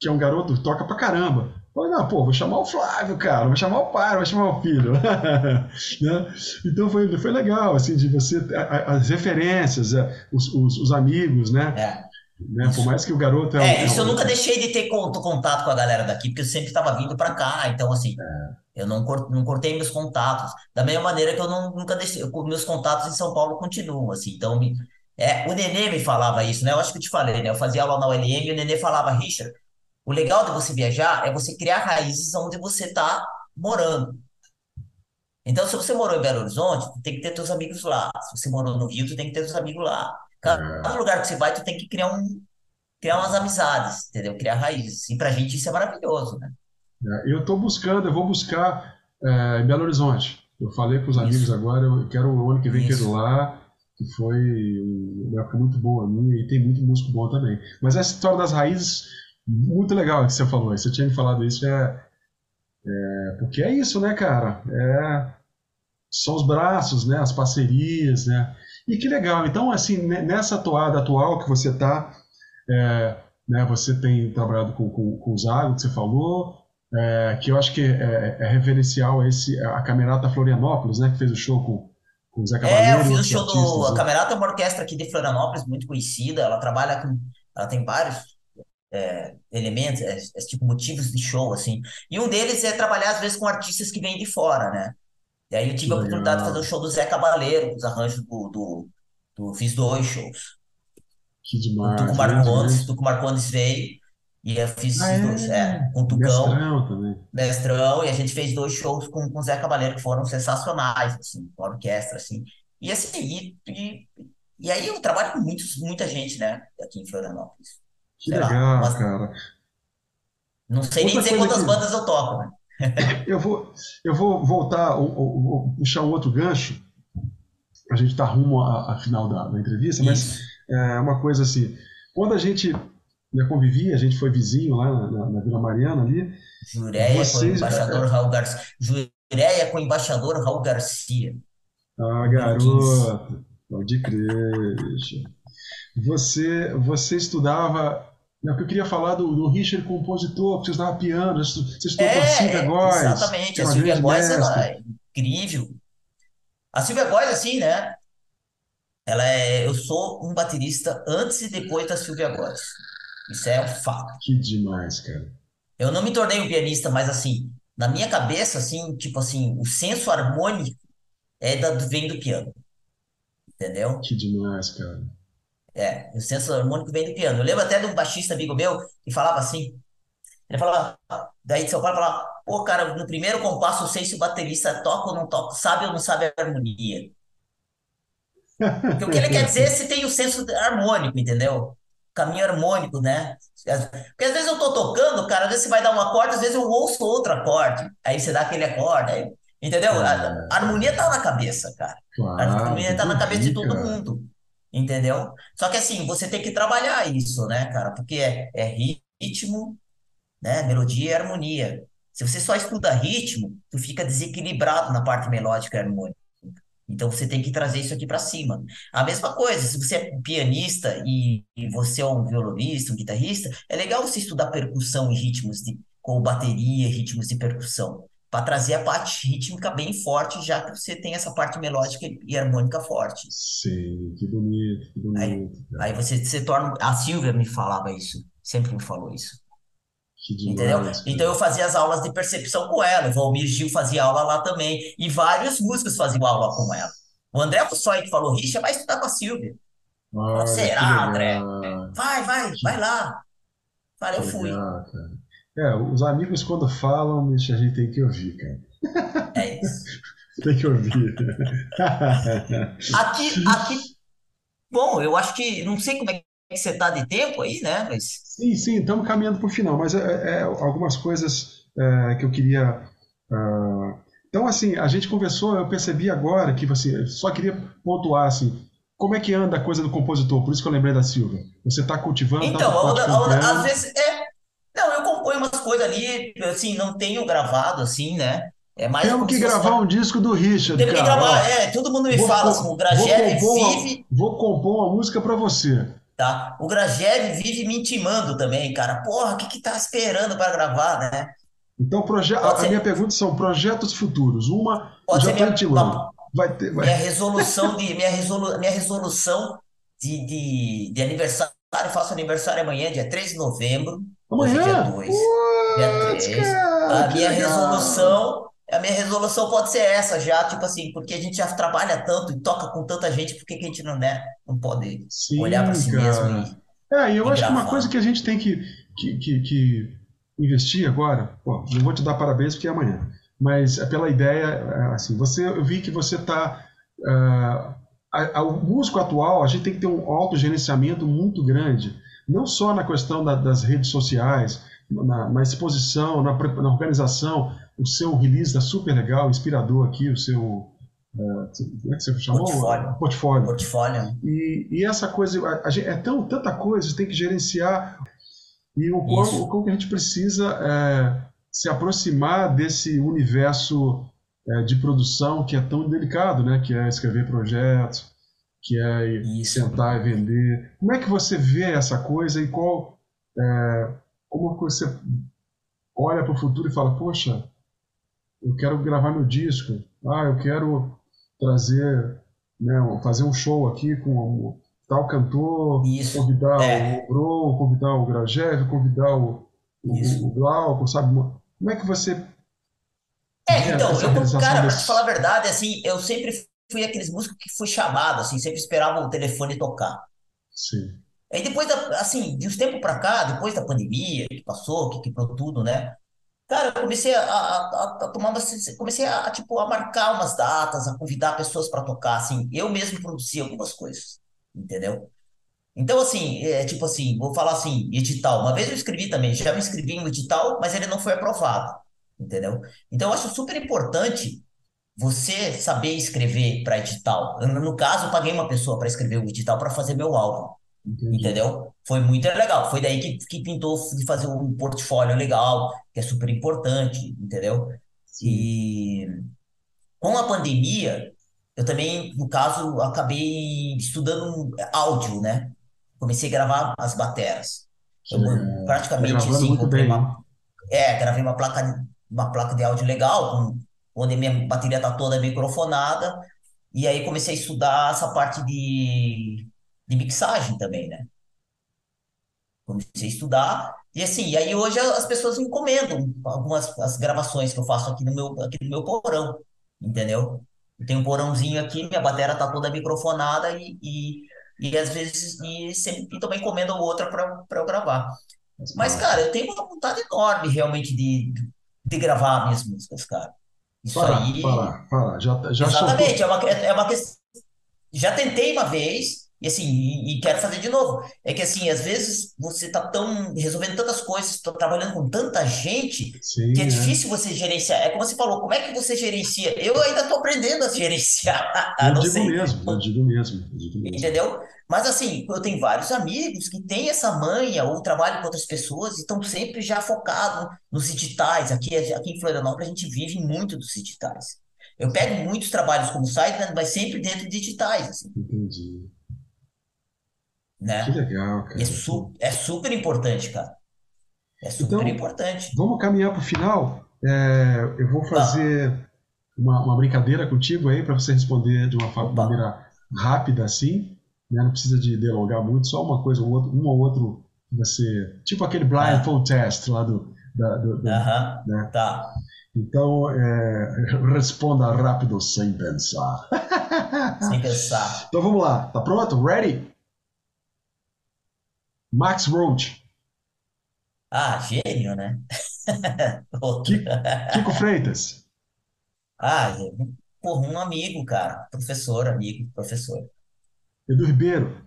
B: que é um garoto toca pra caramba. Falei, não, pô, vou chamar o Flávio, cara, vou chamar o pai, vou chamar o filho. né? Então foi, foi legal, assim, de você, as referências, é, os, os, os amigos, né?
A: É,
B: né? Por mais que o garoto é um.
A: É,
B: É
A: isso eu nunca deixei de ter con- contato com a galera daqui, porque eu sempre estava vindo para cá, então assim, eu não, não cortei meus contatos. Da mesma maneira que eu não, nunca deixei, eu- meus contatos em São Paulo continuam, assim, então me, é, o Nenê me falava isso, né? Eu acho que eu te falei, né? Eu fazia aula na ULM e o Nenê falava, Richard, o legal de você viajar é você criar raízes onde você está morando. Então, se você morou em Belo Horizonte, tu tem que ter teus amigos lá. Se você morou no Rio, tu tem que ter teus amigos lá. Cada lugar que você vai, tu tem que criar um, criar umas amizades, entendeu? Criar raízes. E pra gente isso é maravilhoso, né?
B: é, eu estou buscando, eu vou buscar é, em Belo Horizonte. Eu falei com os amigos
A: Isso,
B: agora, eu quero o ano que vem quero ir lá, que foi uma época muito boa minha e tem muito músico bom também. Mas essa história das raízes, muito legal que você falou. Você tinha me falado isso, é, é porque é isso, né, cara? É, são os braços, né, as parcerias, né? E que legal. Então, assim, ne- nessa toada atual que você está, é, né, você tem trabalhado com, com, com o Zago, que você falou, é, que eu acho que é, é referencial a esse, a Camerata Florianópolis, né, que fez o show com, com Zé
A: É, eu fiz o show do... A
B: né?
A: Camerata é uma orquestra aqui de Florianópolis, muito conhecida. Ela trabalha com... Ela tem vários é, elementos, é, é, tipo motivos de show, assim. E um deles é trabalhar, às vezes, com artistas que vêm de fora, né? E aí eu
B: Que
A: tive a oportunidade de fazer o
B: legal,
A: show do Zé Cabaleiro, os arranjos do, do, do- Fiz dois shows.
B: que demais,
A: Marcondes, o
B: grande.
A: Tuco Marcondes veio e eu fiz
B: Ah,
A: esses dois. É,
B: é,
A: com o Tucão,
B: mestrão também.
A: mestrão, e a gente fez dois shows com, com o Zé Cabaleiro que foram sensacionais, assim, com a orquestra, assim. E assim, e, e, e aí eu trabalho com muitos, muita gente, né, aqui em Florianópolis.
B: Que
A: Sei lá,
B: legal,
A: mas
B: cara.
A: não sei nem
B: Outra
A: dizer
B: coisa
A: quantas
B: que
A: bandas eu toco, né?
B: eu vou, eu vou voltar, ou- ou- ou puxar um outro gancho, a gente está rumo à, à final da, da entrevista, mas
A: Isso.
B: é uma coisa assim, quando a gente né, convivia, a gente foi vizinho lá na, na- na Vila Mariana ali,
A: Jureia com o
B: vocês, é,
A: embaixador Raul Garcia. Jureia com o embaixador Raul Garcia,
B: ah,
A: número 15.
B: garoto, Pode crer. Você, você estudava. Não, que eu queria falar do, do Richard compositor, porque você estudava piano, você estudou com a Silvia
A: É, é,
B: Góes,
A: exatamente.
B: é
A: A Silvia Góes, ela é incrível. A Silvia Góes, assim, né? Ela é, eu sou um baterista antes e depois da Silvia Góes. Isso é um fato.
B: Que demais, cara.
A: Eu não me tornei um pianista, mas assim, na minha cabeça, assim, tipo assim, o senso harmônico é da, vem do piano, entendeu?
B: Que demais, cara.
A: É, o senso harmônico vem do piano. Eu lembro até de um baixista amigo meu que falava assim, ele falava, daí de São Paulo, falava, pô, cara, no primeiro compasso, eu sei se o baterista toca ou não toca, sabe ou não sabe a harmonia. Porque o que ele quer dizer é se tem o senso harmônico, entendeu? Caminho harmônico, né? Porque às vezes eu tô tocando, cara, às vezes você vai dar um acorde, às vezes eu ouço outro acorde. Aí você dá aquele acorde, aí- entendeu? A, a harmonia tá na cabeça, cara. A
B: Claro,
A: harmonia
B: tem
A: tá na cabeça de
B: ouvir,
A: todo mundo, entendeu? Só que assim, você tem que trabalhar isso, né, cara? Porque é, é ritmo, né? Melodia e harmonia. Se você só estuda ritmo, tu fica desequilibrado na parte melódica e harmônica. Então você tem que trazer isso aqui para cima. A mesma coisa, se você é pianista e, e você é um violonista, um guitarrista, é legal você estudar percussão e ritmos de, com bateria, ritmos de percussão, para trazer a parte rítmica bem forte, já que você tem essa parte melódica e harmônica forte.
B: Sim, que bonito, que
A: Aí,
B: bonito,
A: aí
B: cara.
A: você se torna. A Silvia me falava isso, sempre me falou isso. Entendeu? Então eu fazia as aulas de percepção com ela. O Valmir Gil fazia aula lá também. E vários músicos faziam aula com ela. O André Mussoi que falou, Richa, vai estudar com a Silvia.
B: Que
A: será, André? Vai, vai, vai lá. Falei, eu fui.
B: legal. É, os amigos quando falam, a gente tem que ouvir, cara.
A: É isso.
B: Tem que ouvir.
A: Aqui, aqui, bom, eu acho que, não sei como é que você tá de tempo aí, né? Mas,
B: Sim, sim, estamos caminhando para o final, mas é, é, algumas coisas é, que eu queria. ah, Então, assim, a gente conversou, eu percebi agora que você só queria pontuar assim, como é que anda a coisa do compositor, por isso que eu lembrei da Silva. Você está cultivando, está
A: então, a onda- a onda- às vezes, é, não, eu componho umas coisas ali, assim, não tenho gravado, assim, né? É mais
B: Temos que gravar um disco do Richard,
A: Temos que gravar, é, todo mundo me
B: vou,
A: fala assim,
B: co-
A: o
B: vou
A: Grajev
B: compor
A: vive
B: vou compor uma música para você.
A: Tá? O Grajev vive me intimando também, cara. Porra, o que que tá esperando para gravar, né?
B: Então, proje- a, a minha
A: ser,
B: pergunta são projetos futuros. Uma,
A: pode
B: já
A: ser
B: estou
A: minha,
B: intimando. Vai ter, vai.
A: minha resolução de minha, resolu, minha resolução de, de, de aniversário. Eu faço aniversário amanhã, dia 3 de novembro. Hoje é dia
B: Amanhã?
A: 2, dia
B: Putz,
A: 3.
B: cara,
A: A minha
B: legal!
A: resolução, a minha resolução pode ser essa já, tipo assim, porque a gente já trabalha tanto e toca com tanta gente, por que que a gente não, né, não pode olhar para
B: Sim,
A: si mesmo
B: cara.
A: e,
B: É, e eu
A: e
B: acho que uma coisa que a gente tem que, que, que, que investir agora, não vou te dar parabéns porque é amanhã, mas é pela ideia, é, assim, você, eu vi que você está, o músico atual, a gente tem que ter um autogerenciamento muito grande, não só na questão da- das redes sociais, na, na exposição, na, na organização, o seu release está super legal, inspirador aqui, o seu, é, como é que você chamou?
A: Portfólio,
B: Portfólio.
A: portfólio?
B: E, e essa coisa, a- a gente- é tão, tanta coisa, você tem que gerenciar, e o quão, o
A: Isso.
B: quão que a gente precisa é, se aproximar desse universo é, de produção que é tão delicado, né? Que é escrever projetos, que é
A: Isso.
B: sentar e vender. Como é que você vê essa coisa e qual, é, como você olha para o futuro e fala, poxa, eu quero gravar meu disco, ah, eu quero trazer, né, fazer um show aqui com um tal cantor,
A: Isso.
B: convidar
A: É,
B: o Bro, convidar o Grajev, convidar o, o, o Glauco, sabe? Como é que você
A: É, então, eu, cara, pra te falar a verdade, assim, eu sempre fui aqueles músicos que fui chamado, assim, sempre esperava o telefone tocar.
B: Sim,
A: Aí depois, da, assim, de uns tempos pra cá, depois da pandemia que passou, que quebrou tudo, né? Cara, eu comecei a, a, a- tomar umas, comecei a, tipo, a marcar umas datas, a convidar pessoas para tocar, assim, eu mesmo produzi algumas coisas, entendeu? Então, assim, é tipo assim, vou falar assim, edital. Uma vez eu escrevi também, já me inscrevi em um edital, mas ele não foi aprovado, entendeu? Então, eu acho super importante você saber escrever para edital. Eu, no caso, eu paguei uma pessoa para escrever o edital para fazer meu álbum,
B: entendi.
A: entendeu? Foi muito legal. Foi daí que, que pintou de fazer um portfólio legal, que é super importante, entendeu?
B: Sim,
A: E com a pandemia. eu também, no caso, acabei estudando áudio, né? Comecei a gravar as bateras. Eu praticamente assim, comprei uma, é, gravei uma placa, uma placa de áudio legal, com, onde a minha bateria tá toda microfonada, e aí comecei a estudar essa parte de, de mixagem também, né? Comecei a estudar, e assim, e aí hoje as pessoas me encomendam algumas as gravações que eu faço aqui no meu, aqui no meu porão, entendeu? Eu tenho um porãozinho aqui, minha bateria tá toda microfonada e, e, e às vezes, e sempre e também encomendam outra para eu gravar. Mas, cara, eu tenho uma vontade enorme realmente de, de gravar minhas músicas, cara. Isso
B: Fala,
A: aí,
B: fala, fala. Já, já soltou.
A: exatamente, é uma, é uma questão já tentei uma vez, e assim, e, e quero fazer de novo. É que assim, às vezes você tá tão resolvendo tantas coisas, tô trabalhando com tanta gente, que é
B: Sim, é.
A: difícil você gerenciar. É como você falou, como é que você gerencia? Eu ainda tô aprendendo a gerenciar,
B: Eu
A: não
B: digo mesmo, eu digo mesmo, eu digo mesmo.
A: entendeu? Mas assim, eu tenho vários amigos que têm essa manha ou trabalham com outras pessoas e estão sempre já focados nos editais. Aqui, aqui em Florianópolis a gente vive muito dos editais. Eu pego muitos trabalhos como site, mas sempre dentro de editais, assim,
B: Entendi. Que
A: né?
B: legal,
A: E é,
B: cara.
A: su é super importante, cara. É super
B: Então,
A: importante.
B: vamos caminhar para o final. É, eu vou fazer uma, uma brincadeira contigo aí para você responder de uma
A: Opa.
B: maneira rápida assim, né? Não precisa de delongar muito, só uma coisa ou outra, um ou outro que você, tipo aquele
A: Ah,
B: blindfold test lá do, da, do, do- né?
A: Tá.
B: Então, é, responda rápido sem pensar.
A: Sem pensar.
B: Então vamos lá, tá pronto? Ready? Max Roach,
A: Ah, gênio, né? Outro.
B: Kiko Freitas,
A: Ah, porra, um amigo, cara. Professor, amigo, professor.
B: Edu Ribeiro,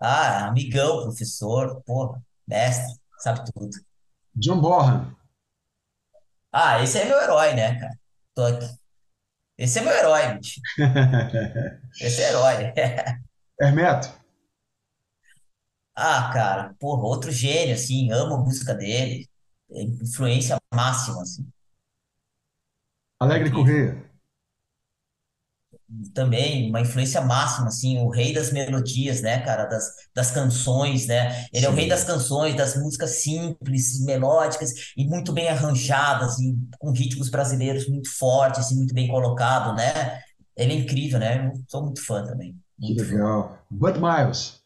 A: Ah, amigão, professor, porra, mestre, sabe tudo.
B: John Bohan,
A: Ah, esse é meu herói, né, cara? Tô aqui. Esse é meu herói, bicho. Esse é herói.
B: Hermeto,
A: Ah, cara, porra, outro gênio, assim, amo a música dele. É Influência máxima, assim.
B: Alegre
A: Incrível.
B: Corrêa,
A: Também uma influência máxima, assim, o rei das melodias, né, cara, das, das canções, né? Ele é o rei das
B: sim,
A: canções, das músicas simples, melódicas e muito bem arranjadas e com ritmos brasileiros muito fortes, assim, muito bem colocado, né? Ele é incrível, né? Eu sou muito fã também,
B: que
A: muito fã.
B: legal. Bud Miles,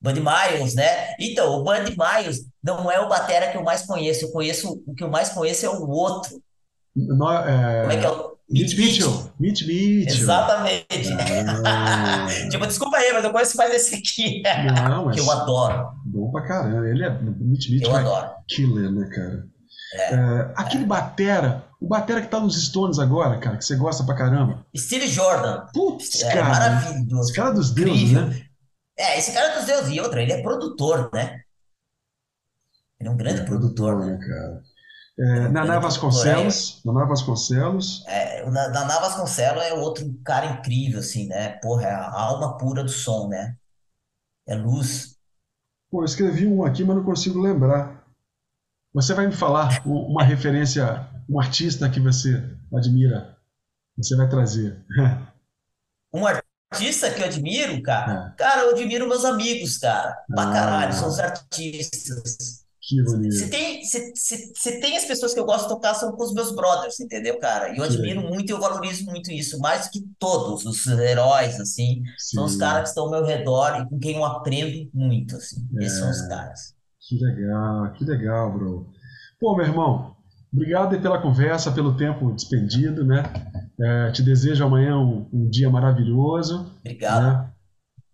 A: Buddy Miles, né? Então, o Buddy Miles não é o batera que eu mais conheço. Eu conheço, o que eu mais conheço é o outro.
B: no,
A: Como é que é
B: é,
A: o
B: Mitch
A: Mitch Mitch?
B: Mitchell, Mitch Mitchell.
A: Exatamente. Tipo,
B: Ah,
A: desculpa aí, mas eu conheço mais esse aqui,
B: não,
A: que eu
B: mas
A: adoro.
B: bom pra caramba. Ele é, Mitch
A: Eu
B: Mitchell é
A: adoro.
B: killer, né, cara?
A: É,
B: É, aquele
A: é.
B: batera, o batera que tá nos Stones agora, cara, que você gosta pra caramba.
A: Steve Jordan,
B: Putz,
A: é
B: cara,
A: maravilhoso,
B: cara dos deuses, né?
A: É, esse cara dos deuses e outra, ele é produtor, né? Ele é um grande
B: é
A: produtor,
B: né,
A: né?
B: cara? É,
A: é
B: Naná Vasconcelos, Naná Vasconcelos,
A: é, o Na- Naná Vasconcelos é outro cara incrível, assim, né? Porra, é a alma pura do som, né? É luz.
B: pô, eu escrevi um aqui, mas não consigo lembrar. Você vai me falar uma referência, um artista que você admira, você vai trazer.
A: Um artista que eu admiro, cara.
B: É.
A: Cara, eu admiro meus amigos, cara. Pra caralho, são os
B: Ah,
A: artistas.
B: que
A: Se
B: bonito,
A: tem, se, se, se tem as pessoas que eu gosto de tocar são com os meus brothers, entendeu, cara? E eu
B: que
A: admiro
B: legal.
A: muito e eu valorizo muito isso, mais do que todos os heróis, assim, são os caras que
B: Sim,
A: estão ao meu redor e com quem eu aprendo muito, assim. Esses são os
B: é,
A: caras.
B: que legal, que legal, bro. Pô, meu irmão, obrigado pela conversa, pelo tempo despendido, né? É, te desejo amanhã um, um dia maravilhoso,
A: Obrigado.
B: né?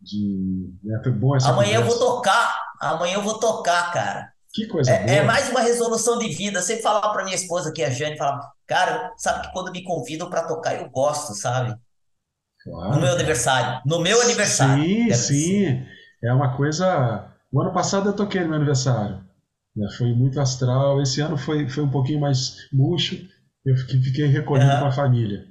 B: De, né, Foi bom essa
A: Amanhã eu vou
B: conversa.
A: tocar, amanhã eu vou tocar, cara.
B: Que coisa
A: É, é
B: boa,
A: mais uma resolução de vida. Eu sempre falava pra minha esposa aqui, a Jane, falava, cara, sabe que quando me convidam pra tocar, eu gosto, sabe? No
B: claro,
A: meu
B: cara.
A: aniversário. No meu aniversário,
B: Sim,
A: dizer.
B: sim, é uma coisa. O ano passado eu toquei no meu aniversário, né? Foi muito astral. Esse ano foi, foi um pouquinho mais murcho. Eu fiquei, fiquei recolhido com a família.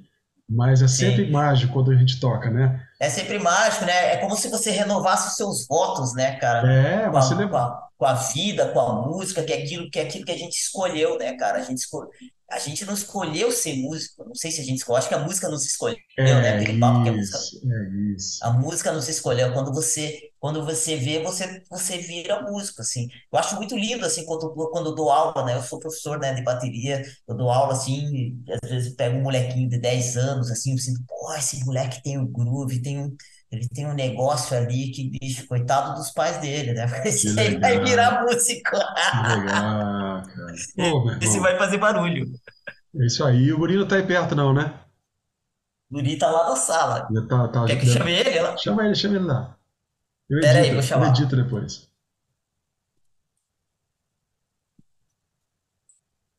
B: Mas é sempre
A: sim.
B: mágico quando a gente toca, né?
A: É sempre mágico, né? É como se você renovasse os seus votos, né, cara?
B: É,
A: Com
B: você
A: a, com a, com a vida, com a música, que é aquilo que é aquilo que a gente escolheu, né, cara? A gente escolheu, a gente não escolheu ser músico. Não sei se a gente escolheu, acho que a música nos escolheu, né?
B: É
A: Aquele papo que a música
B: é isso.
A: a música nos escolheu. Quando você, quando você vê, você, você vira músico, assim. Eu acho muito lindo, assim, quando, quando eu dou aula, né? Eu sou professor, né, de bateria. Eu dou aula, assim, às vezes pego um molequinho de 10 anos, assim, eu sinto, pô, esse moleque tem um groove, tem um, ele tem um negócio ali que, bicho, coitado dos pais dele, né? Esse aí vai virar músico.
B: que legal, cara. Pô,
A: Esse vai fazer barulho.
B: é isso aí. O guri não tá aí perto, não, né?
A: O Guri tá lá na sala.
B: Tá, tá,
A: Quer que chame ele? Ela...
B: Chama ele, chama ele lá. Eu
A: Pera aí,
B: edito,
A: vou
B: eu
A: chamar.
B: edito depois.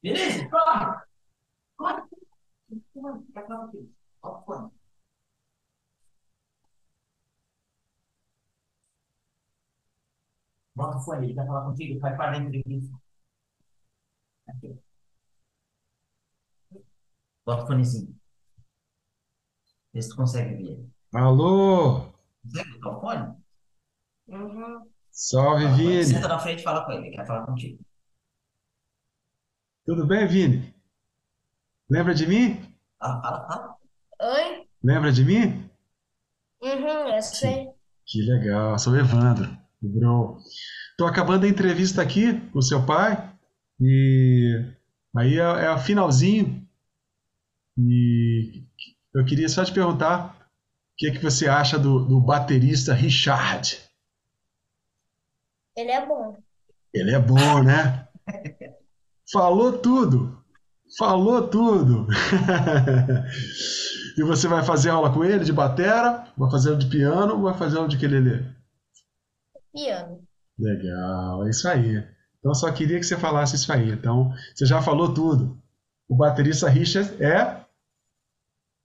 A: Beleza? Bota o fone, ele vai falar contigo, vai para dentro aqui. Aqui. Bota o fonezinho. Vê se tu consegue ver.
B: Alô?
A: Consegue botar o fone?
C: Uhum.
B: Salve,
A: Fala com ele.
B: Vini.
A: Senta na frente e fala com ele, ele quer falar contigo.
B: Tudo bem, Vini? Lembra de mim?
A: Fala, fala, fala.
C: Oi?
B: Lembra de mim?
C: Uhum, eu sei.
B: Que legal, sou o Evandro, o Bro. Tô acabando a entrevista aqui com o seu pai e aí é, é o finalzinho e eu queria só te perguntar o que é que você acha do, do baterista Richard.
C: Ele é bom.
B: Ele é bom, né? Falou tudo. Falou tudo. E você vai fazer aula com ele de batera, vai fazer aula de piano, vai fazer aula de ukulele?
C: Piano.
B: Legal, é isso aí. Então eu só queria que você falasse isso aí. Então, você já falou tudo. O baterista Richard é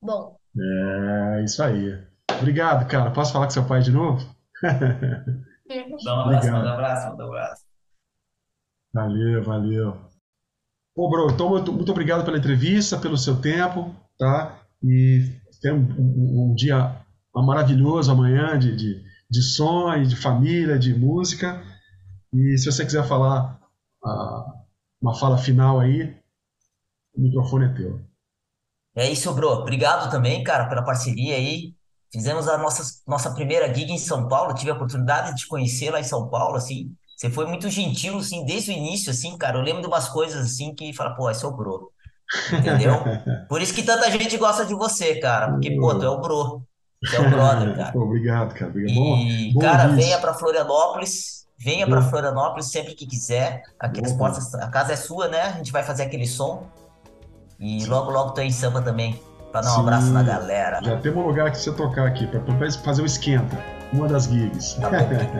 C: Bom.
B: é isso aí. Obrigado, cara. Posso falar com seu pai de novo?
A: Dá um abraço, manda um abraço, manda um abraço.
B: Valeu, valeu. Pô, bro, então muito, muito obrigado pela entrevista, pelo seu tempo, tá? E tenha um, um- um dia maravilhoso amanhã de, de, de som e de família, de música. E se você quiser falar ah, uma fala final aí, o microfone é teu.
A: É isso, bro. Obrigado também, cara, pela parceria aí. Fizemos a nossa, nossa primeira gig em São Paulo. Tive a oportunidade de te conhecer lá em São Paulo, assim. Você foi muito gentil, assim, desde o início, assim, cara. Eu lembro de umas coisas, assim, que fala, pô, esse é o bro. Entendeu? Por isso que tanta gente gosta de você, cara. Porque, pô, tu é o bro. Você é o brother, cara.
B: Obrigado, cara. Obrigado. Bom,
A: E,
B: bom
A: cara,
B: ouvir
A: venha pra Florianópolis. Venha pra
B: Boa.
A: Florianópolis sempre que quiser. Aqui as portas, a casa é sua, né? A gente vai fazer aquele som. E logo, logo tô em samba também. Pra dar um
B: Sim.
A: abraço na galera.
B: Já temos um lugar que você tocar aqui, pra, pra fazer o esquenta. Uma das gigs.
A: Tá bom.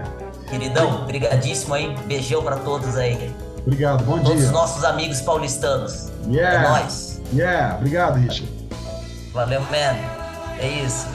A: Queridão, brigadíssimo aí. Beijão pra todos aí.
B: Obrigado, bom
A: Todos os
B: dia.
A: nossos amigos paulistanos. É
B: Yeah,
A: nóis.
B: yeah. Obrigado, Richard.
A: Valeu, man. É isso.